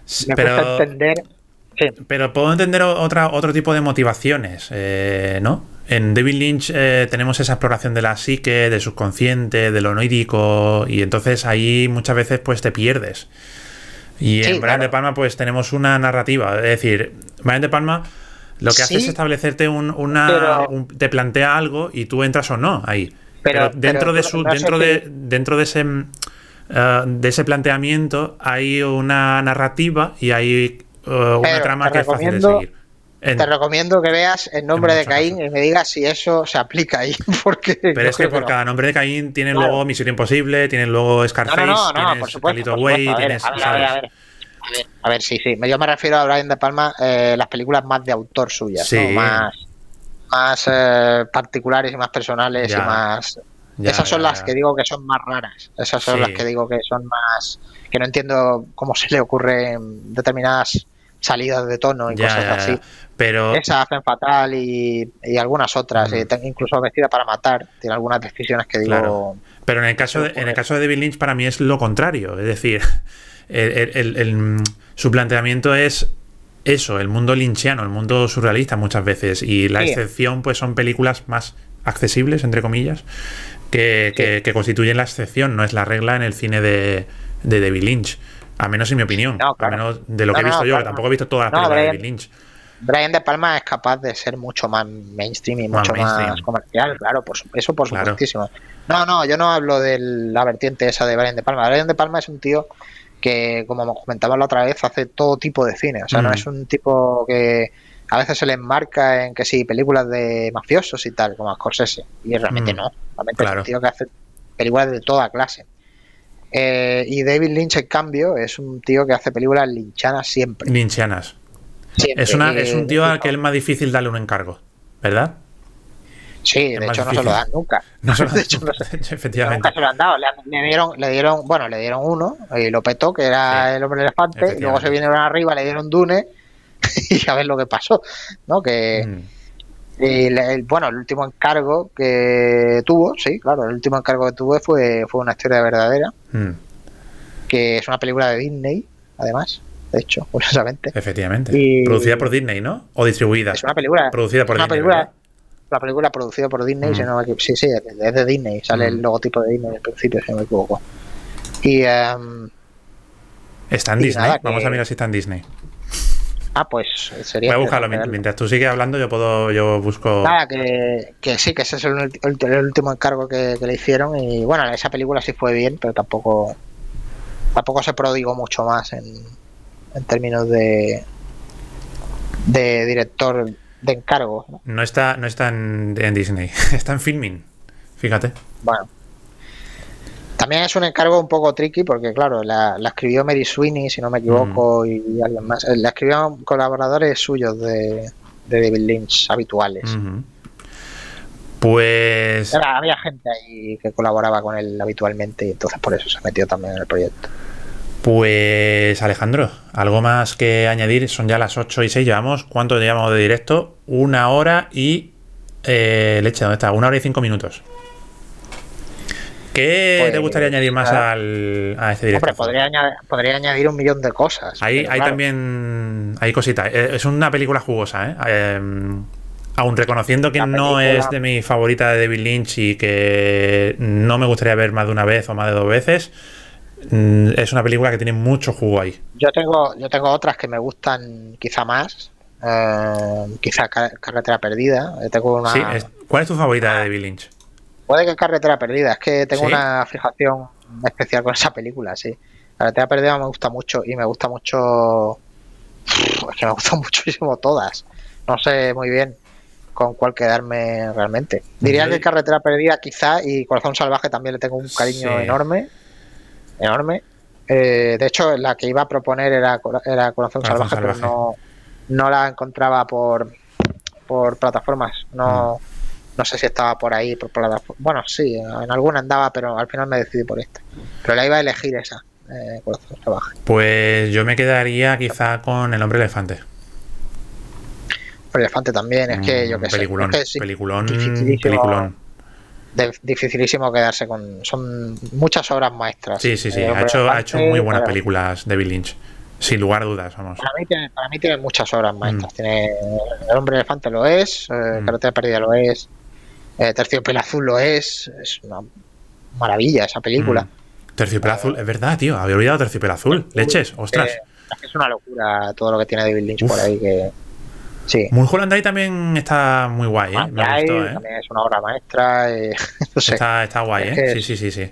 S- me cuesta Pero, entender. Sí. pero puedo entender otra, otro tipo de motivaciones, eh, ¿no? En David Lynch eh, tenemos esa exploración de la psique, del subconsciente, de lo onírico, y entonces ahí muchas veces pues te pierdes. Y Sí, en Brian claro. De Palma pues tenemos una narrativa, es decir, Brian De Palma lo que hace Sí, es establecerte un, una... pero- un- te plantea algo y tú entras o no ahí. Pero- Pero, dentro pero de su, no dentro de, dentro de ese eh, de ese planteamiento hay una narrativa y hay eh, una Pero trama que es fácil de seguir. En- Te recomiendo que veas el nombre de Caín casos. y me digas si eso se aplica ahí. Porque pero es que por no. cada nombre de Caín tienen Claro. luego Misión Imposible, tienen luego Scarface, no, no, no, tienes por supuesto. Por Way. A tienes, a ver, a ver, a ver. A ver, a ver, sí, sí. Yo me refiero a Brian De Palma, eh, las películas más de autor suyas, Sí. ¿no? más, más eh, particulares y más personales Ya. y más. Ya, Esas son ya, las que digo que son más raras. Esas son Sí. las que digo que son más. que no entiendo cómo se le ocurren determinadas salidas de tono y cosas así. Pero Esa hacen fatal y, y algunas otras, Mm. y ten- incluso vestida para matar, tiene algunas decisiones que digo. Claro. Pero en el caso de, en el caso de David Lynch para mí es lo contrario. Es decir, el- el- el- el- su planteamiento es eso, el mundo lynchiano, el mundo surrealista muchas veces. Y la Sí. excepción, pues son películas más accesibles, entre comillas, que, que- que constituyen la excepción, no es la regla en el cine de, de David Lynch. A menos en mi opinión. No, claro. A menos de lo No, que he visto no, yo, claro. que tampoco he visto todas las películas de David Lynch. Brian De Palma es capaz de ser mucho más mainstream y mucho más, comercial, claro, por, eso por Claro. supuestísimo. No, no, yo no hablo de la vertiente esa de Brian De Palma. Brian De Palma es un tío que, como comentaba la otra vez, hace todo tipo de cine. O sea, no Mm. es un tipo que a veces se le enmarca en que sí, películas de mafiosos y tal, como a Scorsese. Y realmente Mm. no. Realmente Claro. es un tío que hace películas de toda clase. Eh, y David Lynch, en cambio, es un tío que hace películas linchanas siempre. Siempre. Es, una, es un tío al que es más difícil darle un encargo, ¿verdad? Sí, de hecho no se lo dan nunca. No se lo- De hecho, no se- efectivamente. Nunca se lo han dado. Le, dieron, le dieron, bueno, le dieron uno y lo petó, que era Sí, el hombre elefante. Y luego se vinieron arriba, le dieron Dune y a ver lo que pasó, ¿no? Que Mm. y le- el- bueno, el último encargo que tuvo, sí, claro, el último encargo que tuvo fue fue una historia verdadera, Mm. que es una película de Disney, además, de hecho, curiosamente. Efectivamente. Y- Producida por Disney, ¿no? O distribuida. Es una película, Producida por es una Disney. película, ¿verdad? La película producida por Disney, Mm. si no me equivoco. Sí, sí, es de, Disney, sale Mm. el logotipo de Disney al principio, si no me equivoco. Y em, Está en y Disney. nada, que- Vamos a mirar si está en Disney. Ah, pues sería. Voy a buscarlo. Mientras tú sigues hablando, yo puedo, yo busco. Nada, que, que sí, que ese es el, último encargo que, que le hicieron. Y bueno, esa película sí fue bien, pero tampoco tampoco se prodigó mucho más en, en términos de, de director de encargo. ¿no? No está, no está en, en Disney. Está en filming. Fíjate. Bueno. También es un encargo un poco tricky porque, claro, la, la escribió Mary Sweeney, si no me equivoco, y alguien más. Eh, La escribieron colaboradores suyos de, de David Lynch habituales. Pues. Era- había gente ahí que colaboraba con él habitualmente y entonces por eso se metió también en el proyecto. Pues Alejandro, algo más que añadir. Son ya las 8 y 6. Llevamos, ¿cuánto llevamos de directo? Una hora y. eh, leche, ¿dónde está? Una hora y cinco minutos. ¿Qué Pues, te gustaría añadir más al, a este directo? Hombre, podría añadir, podría añadir un millón de cosas. Hay, pero hay claro, también. Hay cositas. Eh, Es una película jugosa, ¿eh? Eh, aun reconociendo que no es de mi favorita de David Lynch y que no me gustaría ver más de una vez o más de dos veces, es una película que tiene mucho jugo ahí. Yo tengo, yo tengo otras que me gustan quizá más. eh, quizá Car- Carretera Perdida. Yo tengo una, Sí, es- ¿Cuál es tu favorita de David Lynch? Puede que Carretera Perdida. Es que tengo ¿Sí? una fijación especial con esa película, sí. Carretera Perdida me gusta mucho y me gusta mucho. Es que me gustan muchísimo todas. No sé muy bien con cuál quedarme realmente. Diría que Carretera Perdida quizá y Corazón Salvaje también le tengo un cariño enorme. Enorme. Eh, de hecho, la que iba a proponer era, era Corazón, Salvaje, pero no, no la encontraba por, por plataformas. No, mm. no sé si estaba por ahí, por Bueno, sí, en alguna andaba, pero al final me decidí por esta. Pero la iba a elegir esa, eh, Corazón Salvaje. Pues yo me quedaría quizá con El Hombre Elefante. El Elefante también, es que yo que peliculón, sé. peliculón, peliculón. dificilísimo quedarse con. Son muchas obras maestras. Sí, sí, sí. Ha hecho, ha hecho muy buenas películas David Lynch. Sin lugar a dudas, vamos. Para mí tiene, para mí tiene muchas obras maestras. Mm. Tiene El hombre elefante lo es, eh, mm. Carretera perdida lo es, eh, Terciopelo azul lo es. Es una maravilla esa película. Mm. Azul, es verdad, tío. Había olvidado Terciopelo azul. Leches, ostras. es una locura todo lo que tiene David Lynch por ahí que Sí. Mulholland Drive también está muy guay, ¿eh? Me gustó, ¿eh? También es una obra maestra. Eh, está, está, guay, ¿eh? Sí, sí, sí, sí.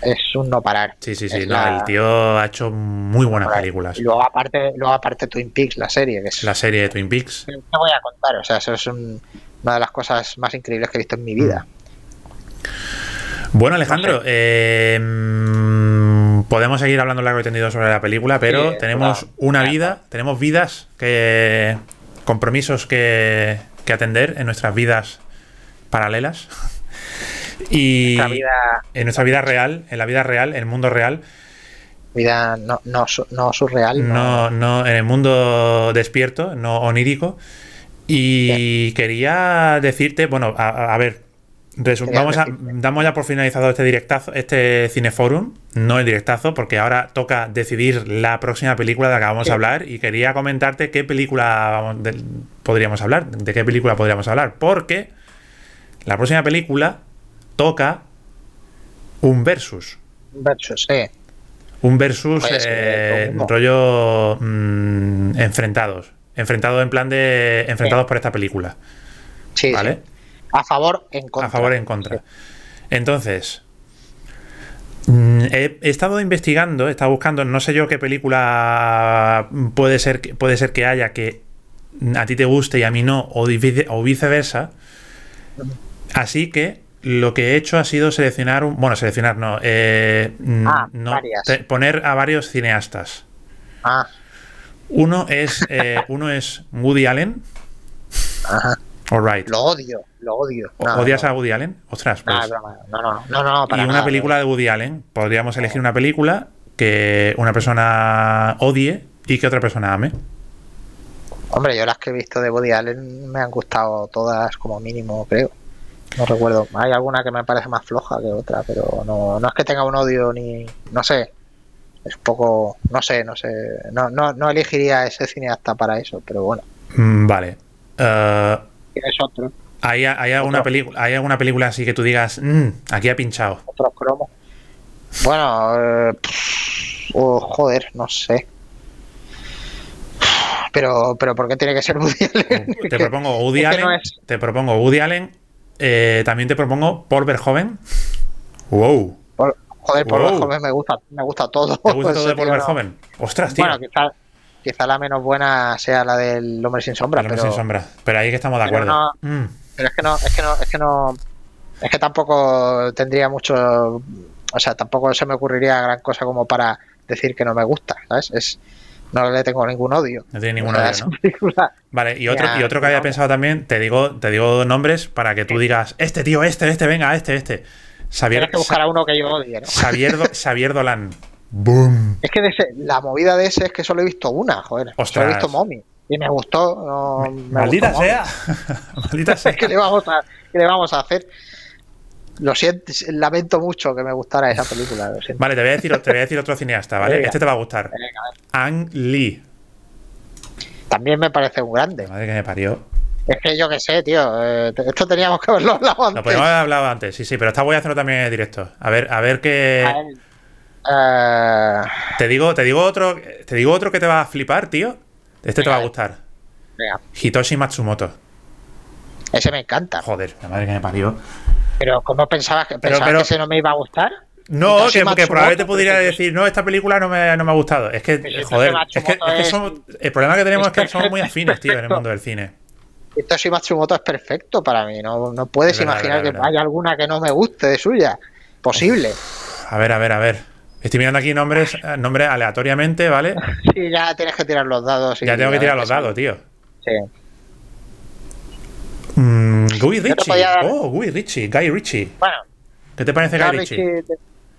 Es un no parar. Sí, sí, sí. No, El tío ha hecho muy buenas películas. Y luego aparte, luego aparte Twin Peaks, la serie. Que es, la serie de Twin Peaks. Te voy a contar, o sea, eso es una de las cosas más increíbles que he visto en mi vida. Bueno, Alejandro, eh, mm, podemos seguir hablando largo y tendido sobre la película, pero tenemos una vida, tenemos vidas que compromisos que, atender en nuestras vidas paralelas. Y en nuestra vida real, en la vida real, en el mundo real. Vida no, no, no surreal. No, no, en el mundo despierto, no onírico. Y quería decirte, bueno, a ver, Vamos a, damos ya por finalizado este directazo, este cineforum, no el directazo, porque ahora toca decidir la próxima película de la que vamos a hablar y quería comentarte qué película podríamos hablar, de qué película podríamos hablar, porque la próxima película toca un versus. Un versus, sí. Un versus eh, rollo mm, enfrentados, enfrentados en plan de enfrentados por esta película. Sí, ¿vale? A favor, en contra. A favor, en contra. Entonces, mm, He, estado investigando, he estado buscando, no sé yo qué película puede ser, puede ser que haya que a ti te guste y a mí no, o, viceversa. Así que lo que he hecho ha sido seleccionar un. Bueno, seleccionar no. Eh, ah, poner a varios cineastas. Ah. Uno es, eh, uno es Woody Allen. Ajá. Lo odio, lo odio. ¿Odias a Woody Allen? Ostras, pues. No, no, no, no, Y una película de Woody Allen. Podríamos elegir una película que una persona odie y que otra persona ame. Hombre, yo las que he visto de Woody Allen me han gustado todas como mínimo, creo. No recuerdo. Hay alguna que me parece más floja que otra, pero no, no es que tenga un odio ni. No sé. Es un poco. No sé, no sé. No, no, no elegiría ese cineasta para eso, pero bueno. Mm, vale. Uh, es otro. ¿Hay, alguna, película, ¿Hay alguna película así que tú digas, mm, aquí ha pinchado? Otros cromos. Bueno, eh, oh, joder, no sé. Pero, pero ¿por qué tiene que ser Woody Allen? Te propongo Woody Allen. Te propongo Woody Allen. Eh, también te propongo Paul Verhoeven. Wow. joder, Paul Verhoeven me gusta, me gusta todo. ¿Te gusta todo de Paul Verhoeven? Ostras, tío. Bueno, quizás Quizá la menos buena sea la del Hombre sin sombra. El hombre sin sombra. Pero ahí que estamos de acuerdo. Mm. Pero es que no, es que no, es que no. Es que tampoco tendría mucho. O sea, tampoco se me ocurriría gran cosa como para decir que no me gusta, ¿sabes? Es, no le tengo ningún odio. No tiene ningún odio, ¿no? Vale, y otro, y otro que había pensado también, te digo, te digo nombres para que tú digas, este tío, este, este, venga, este, este. Xavier, Tienes que buscar a uno que yo odie, ¿no? Xavier, Xavier Dolan. Es que la movida de ese es que solo he visto una, joder. Solo he visto Mommy. Y me gustó. Maldita sea. Maldita sea. ¿Qué le, vamos a, ¿Qué le vamos a hacer? Lo siento, lamento mucho que me gustara esa película. Vale, te voy, a decir, te voy a decir otro cineasta, ¿vale? Este te va a gustar. Ang Lee. También me parece un grande. Madre que me parió. Es que yo qué sé, tío. Eh, esto teníamos que haberlo hablado antes. Lo podríamos haber hablado antes, sí, sí, pero esta voy a hacerlo también en directo. A ver, a ver qué. Eh, te digo, te digo otro, te digo otro que te va a flipar, tío. Este te va a gustar. Hitoshi Matsumoto. Ese me encanta. Joder, la madre que me parió. Pero ¿cómo pensabas que, pensabas que ese no me iba a gustar? No, que, probablemente podría decir, no, esta película no me, no me ha gustado. Es que, joder, es que, el problema que tenemos es que somos muy afines, tío, en el mundo del cine. Hitoshi Matsumoto es perfecto para mí. No, no puedes imaginar que haya alguna que no me guste de suya. Posible. A ver, a ver, a ver. Estoy mirando aquí nombres, eh, nombres aleatoriamente, ¿vale? Sí, ya tienes que tirar los dados. ya tengo que tirar los dados, tío. Sí. Mm, Guy Ritchie. Oh, Guy Ritchie, Guy Ritchie. Bueno. ¿Qué te parece Guy, Ritchie?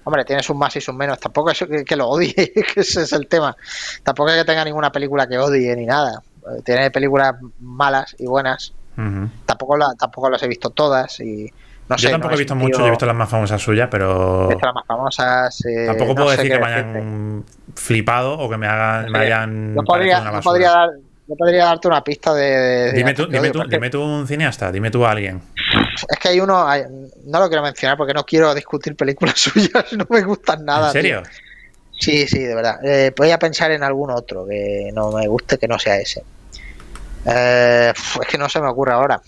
Hombre, tiene sus más y sus menos. Tampoco es que, lo odie, que ese es el tema. Tampoco es que tenga ninguna película que odie ni nada. Tiene películas malas y buenas. tampoco, la, tampoco las he visto todas y no yo tampoco he visto mucho, yo he visto las más famosas suyas, pero. Las más famosas. Eh, tampoco puedo decir que me hayan flipado o que me, hagan, me hayan. No podría, podría, dar, no podría darte una pista de. dime, tú, dime, tú, dime tú un cineasta, dime tú a alguien. Es que hay uno, no lo quiero mencionar porque no quiero discutir películas suyas, no me gustan nada. ¿En serio? Sí, sí, de verdad. Eh, voy a pensar en algún otro que no me guste que no sea ese. Eh, es que no se me ocurre ahora.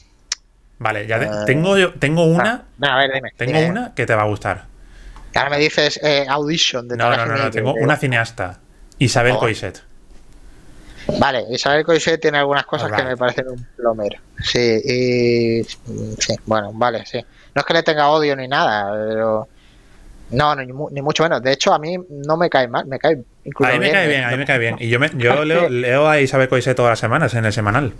Vale, ya eh, tengo yo, tengo una. a ver, dime, tengo una que te va a gustar. Ahora me dices eh, Audition de No, no, no, no, tengo una cineasta. Isabel oh. Coiset. Vale, Isabel Coiset tiene algunas cosas que me parecen un plomer. Sí, y. Sí, bueno, vale, sí. No es que le tenga odio ni nada, pero. No, ni, ni, mucho menos. De hecho, a mí no me cae mal, me cae incluso. A mí me cae bien, a mí me cae bien. Y yo, me, yo leo, leo, a Isabel Coiset todas las semanas en el semanal.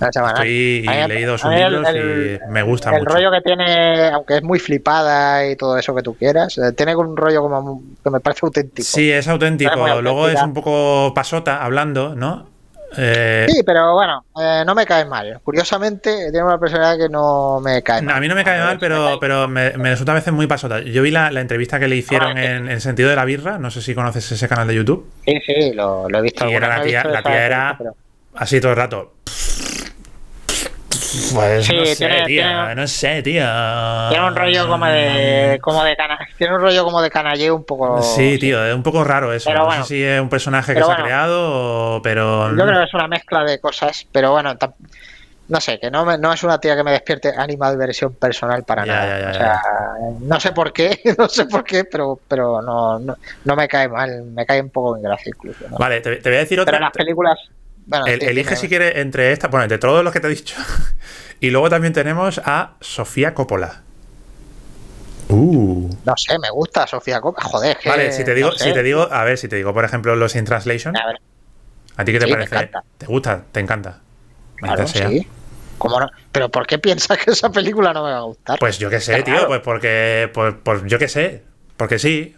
Estoy he leído sus libros y me gusta el mucho. El rollo que tiene, aunque es muy flipada y todo eso que tú quieras, eh, tiene un rollo como que me parece auténtico. Sí, es auténtico. Luego es un poco pasota hablando, ¿no? Eh, sí, pero bueno, eh, no me cae mal. Curiosamente, tiene una personalidad que no me cae mal. a mí no me cae mal, pero, pero me, resulta a veces muy pasota. Yo vi la, entrevista que le hicieron en, el sentido de la birra. No sé si conoces ese canal de YouTube. Sí, sí, lo, he visto. Y era la tía, la tía era así todo el rato. Pues no sé, tío, no sé, tío. Tiene un rollo como de, como de cana, tiene un rollo como de canalleo un poco. Sí, tío, es un poco raro eso. no sé si es un personaje que se ha creado, pero. Yo creo que es una mezcla de cosas, pero bueno, no sé, que no, no es una tía que me despierte animal versión personal para nada. o sea, no sé por qué, no sé por qué, pero, pero no, no, me cae mal, me cae un poco en gracia incluso. Vale, te, voy a decir otra. Pero las películas elige si quieres entre estas, bueno, entre todos los que te he dicho. y luego también tenemos a Sofía Coppola. Uh. No sé, me gusta Sofía Coppola. Joder, que Vale, si te digo, si te digo, a ver, si te digo, por ejemplo, los in translation. A, ver. ¿A ti qué te parece? ¿Te gusta? ¿Te encanta? Claro, sí. ¿Cómo no? ¿Pero por qué piensas que esa película no me va a gustar? Pues yo qué sé, tío, pues porque, pues, pues, yo qué sé, porque sí,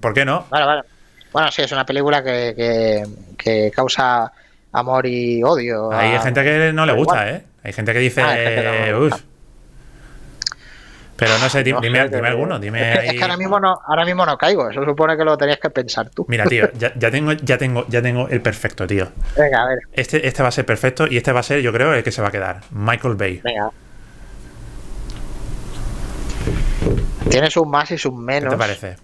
¿por qué no? Vale, vale. Bueno, sí, es una película que, que, que causa amor y odio. Hay gente que no le gusta, ¿eh? Hay gente que dice, ah, Pero no sé, dime, dime, alguno. Dime es, que, ahora mismo no, ahora mismo no caigo. Eso supone que lo tenías que pensar tú. Mira, tío, ya, ya, tengo, ya tengo, ya tengo el perfecto, tío. Venga, a ver. Este, este va a ser perfecto y este va a ser, yo creo, el que se va a quedar. Michael Bay. Venga. Tiene sus más y sus menos. ¿Qué te parece?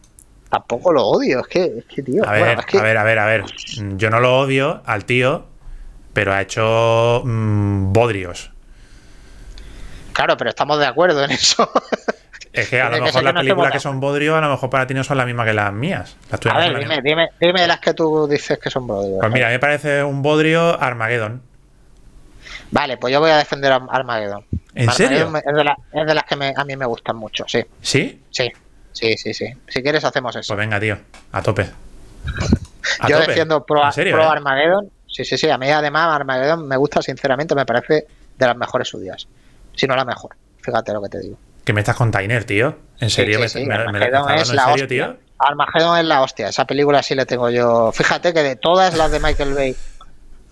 Tampoco lo odio, es que, es que tío. A ver, a ver, a ver, a ver. Yo no lo odio al tío, pero ha hecho mmm, bodrios. Claro, pero estamos de acuerdo en eso. Es que a lo mejor las películas que son bodrios, a lo mejor para ti no son las mismas que las mías. a ver, dime, dime, dime, las que tú dices que son bodrios. Pues mira, a mí me parece un bodrio Armageddon. Vale, pues yo voy a defender a Armageddon. ¿En serio? Es de, las que a mí me gustan mucho, sí. ¿Sí? Sí, sí, sí, sí. Si quieres hacemos eso. Pues venga, tío, a tope. yo defiendo pro, pro eh? Armageddon Sí, sí, sí. A mí además Armageddon me gusta, sinceramente, me parece de las mejores suyas. Si no la mejor. Fíjate lo que te digo. Que me estás con Tyner, tío. ¿En serio? Sí, es la hostia. tío? Armageddon es la hostia. Esa película sí le tengo yo. Fíjate que de todas las de Michael Bay,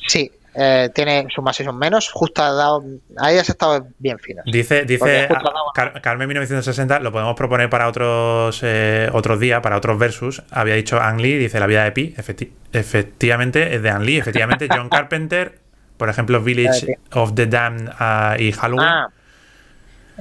sí, eh, tiene sus más y sus menos. Justo ha dado. Ahí has estado bien fino. Dice, dice Carmen 1960, lo podemos proponer para otros eh, otros días, para otros versus. Había dicho Ang Lee, dice La vida de Pi. efectivamente, es de Ang Lee. Efectivamente, John Carpenter, por ejemplo, Village of the Damned uh, y Halloween. Ah.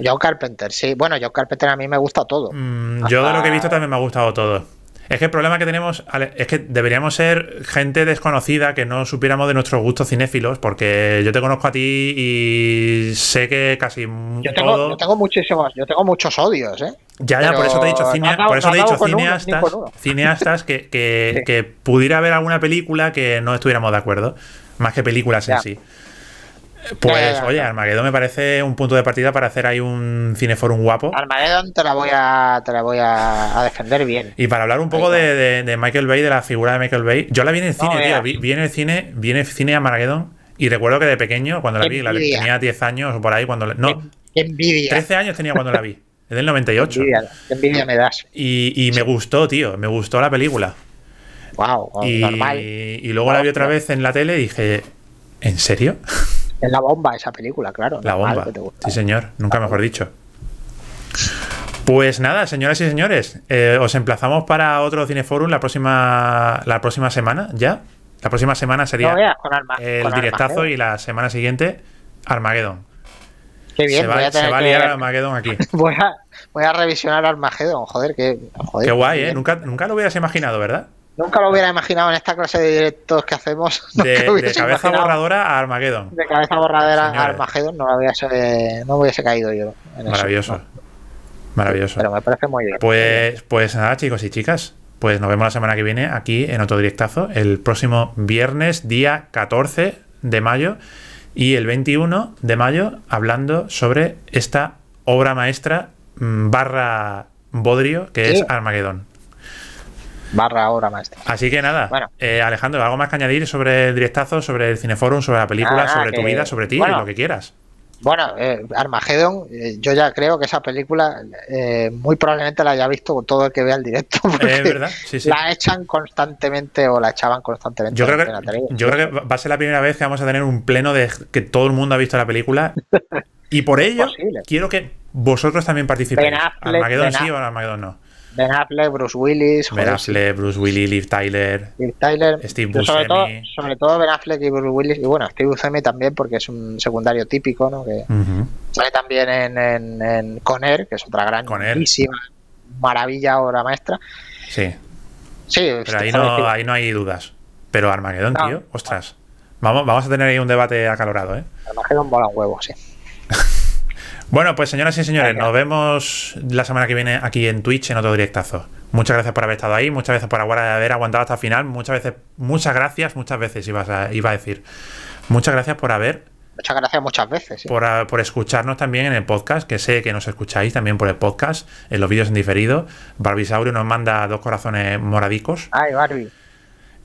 John Carpenter, sí. Bueno, John Carpenter a mí me gusta todo. Mm, yo de lo que he visto también me ha gustado todo. Es que el problema que tenemos es que deberíamos ser gente desconocida que no supiéramos de nuestros gustos cinéfilos, porque yo te conozco a ti y sé que casi yo tengo, yo tengo muchísimos, yo tengo muchos odios, ¿eh? Ya, ya, por eso te he dicho, por eso te he dicho cineastas, cineastas que, que, pudiera haber alguna película que no estuviéramos de acuerdo, más que películas en sí. Pues, oye, Armageddon me parece un punto de partida para hacer ahí un cineforum guapo. Armageddon te la voy a, te la voy a, a defender bien. Y para hablar un poco de, de- de Michael Bay, de la figura de Michael Bay, yo la vi en el No cine, tío. Vi, vi en el cine, vi en el cine Armageddon. Y recuerdo que de pequeño, cuando la vi, la, tenía 10 años o por ahí, cuando la- no, Qué- envidia. 13 años tenía cuando la vi. Es del 98. Qué envidia, qué envidia me das. Y, y me gustó, tío. Me gustó la película. Wow, y, normal. y luego la vi otra vez en la tele y dije, ¿en serio? Es la bomba esa película, claro. La bomba. Sí, señor. Nunca mejor dicho. Pues nada, señoras y señores, eh, os emplazamos para otro Cineforum la próxima, la próxima semana, ¿ya? La próxima semana sería No Arma- el directazo Armageddon. y la semana siguiente Armageddon. Qué bien, se va, voy a se tener va a que- liar Armageddon aquí. voy a, voy a revisionar Armageddon, joder, que joder, Qué guay. ¿eh? Nunca, nunca lo hubieras imaginado, ¿verdad? Nunca lo hubiera imaginado en esta clase de directos que hacemos. De, cabeza borradora a Armageddon. De cabeza borradera Señores. Armageddon no, hubiese, no hubiese caído yo. en eso, Maravilloso. no. Maravilloso. Pero me parece muy bien. Pues, pues nada, chicos y chicas. Pues nos vemos la semana que viene aquí en otro directazo. El próximo viernes, día 14 de mayo. Y el 21 de mayo, hablando sobre esta obra maestra mm, barra bodrio que Sí. es Armagedón. Barra hora maestra. Así que nada, Bueno. eh, Alejandro, ¿algo más que añadir sobre el directazo, sobre el cineforum, sobre la película, sobre tu vida, sobre ti, bueno. lo que quieras? Bueno, eh, Armageddon, eh, yo ya creo que esa película eh, muy probablemente la haya visto todo el que vea el directo. porque Es verdad, sí, sí. La echan constantemente o la echaban constantemente Yo creo, que, yo creo que va a ser la primera vez que vamos a tener un pleno de que todo el mundo ha visto la película. Y por ello, quiero que vosotros también participéis. Affleck, Armageddon sí o Armageddon no. Ben Affleck, Bruce Willis, Ben joder, sí. Affleck, Bruce Willis, Liv Tyler. Steve Tyler, Steve yo sobre, todo, Buscemi. sobre todo Ben Affleck y Bruce Willis, y bueno, Steve Buscemi también porque es un secundario típico, ¿no? Que Ujú. sale también en, en, en Conner, que es otra gran, maravilla, obra maestra. Sí, Sí, pero ahí no, ahí no hay dudas. Pero Armageddon, No. tío, ostras. Vamos, vamos a tener ahí un debate acalorado, ¿eh? Armageddon mola un huevo, sí. Bueno, pues señoras y señores, nos vemos la semana que viene aquí en Twitch en otro directazo. Muchas gracias por haber estado ahí, muchas veces por haber aguantado hasta el final, muchas veces, muchas gracias, muchas veces ibas a- iba a decir. Muchas gracias por haber, Muchas gracias muchas veces. sí. por, por escucharnos también en el podcast, que sé que nos escucháis también por el podcast, en los vídeos en diferido. Barbisaurio nos manda dos corazones moradicos. Ay, Barbie.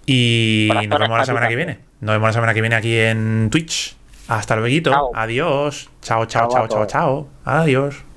Y nos vemos la semana que viene. Nos vemos la semana que viene aquí en Twitch. Hasta luego. Adiós. Chao, chao, Chao chao, chao. Adiós.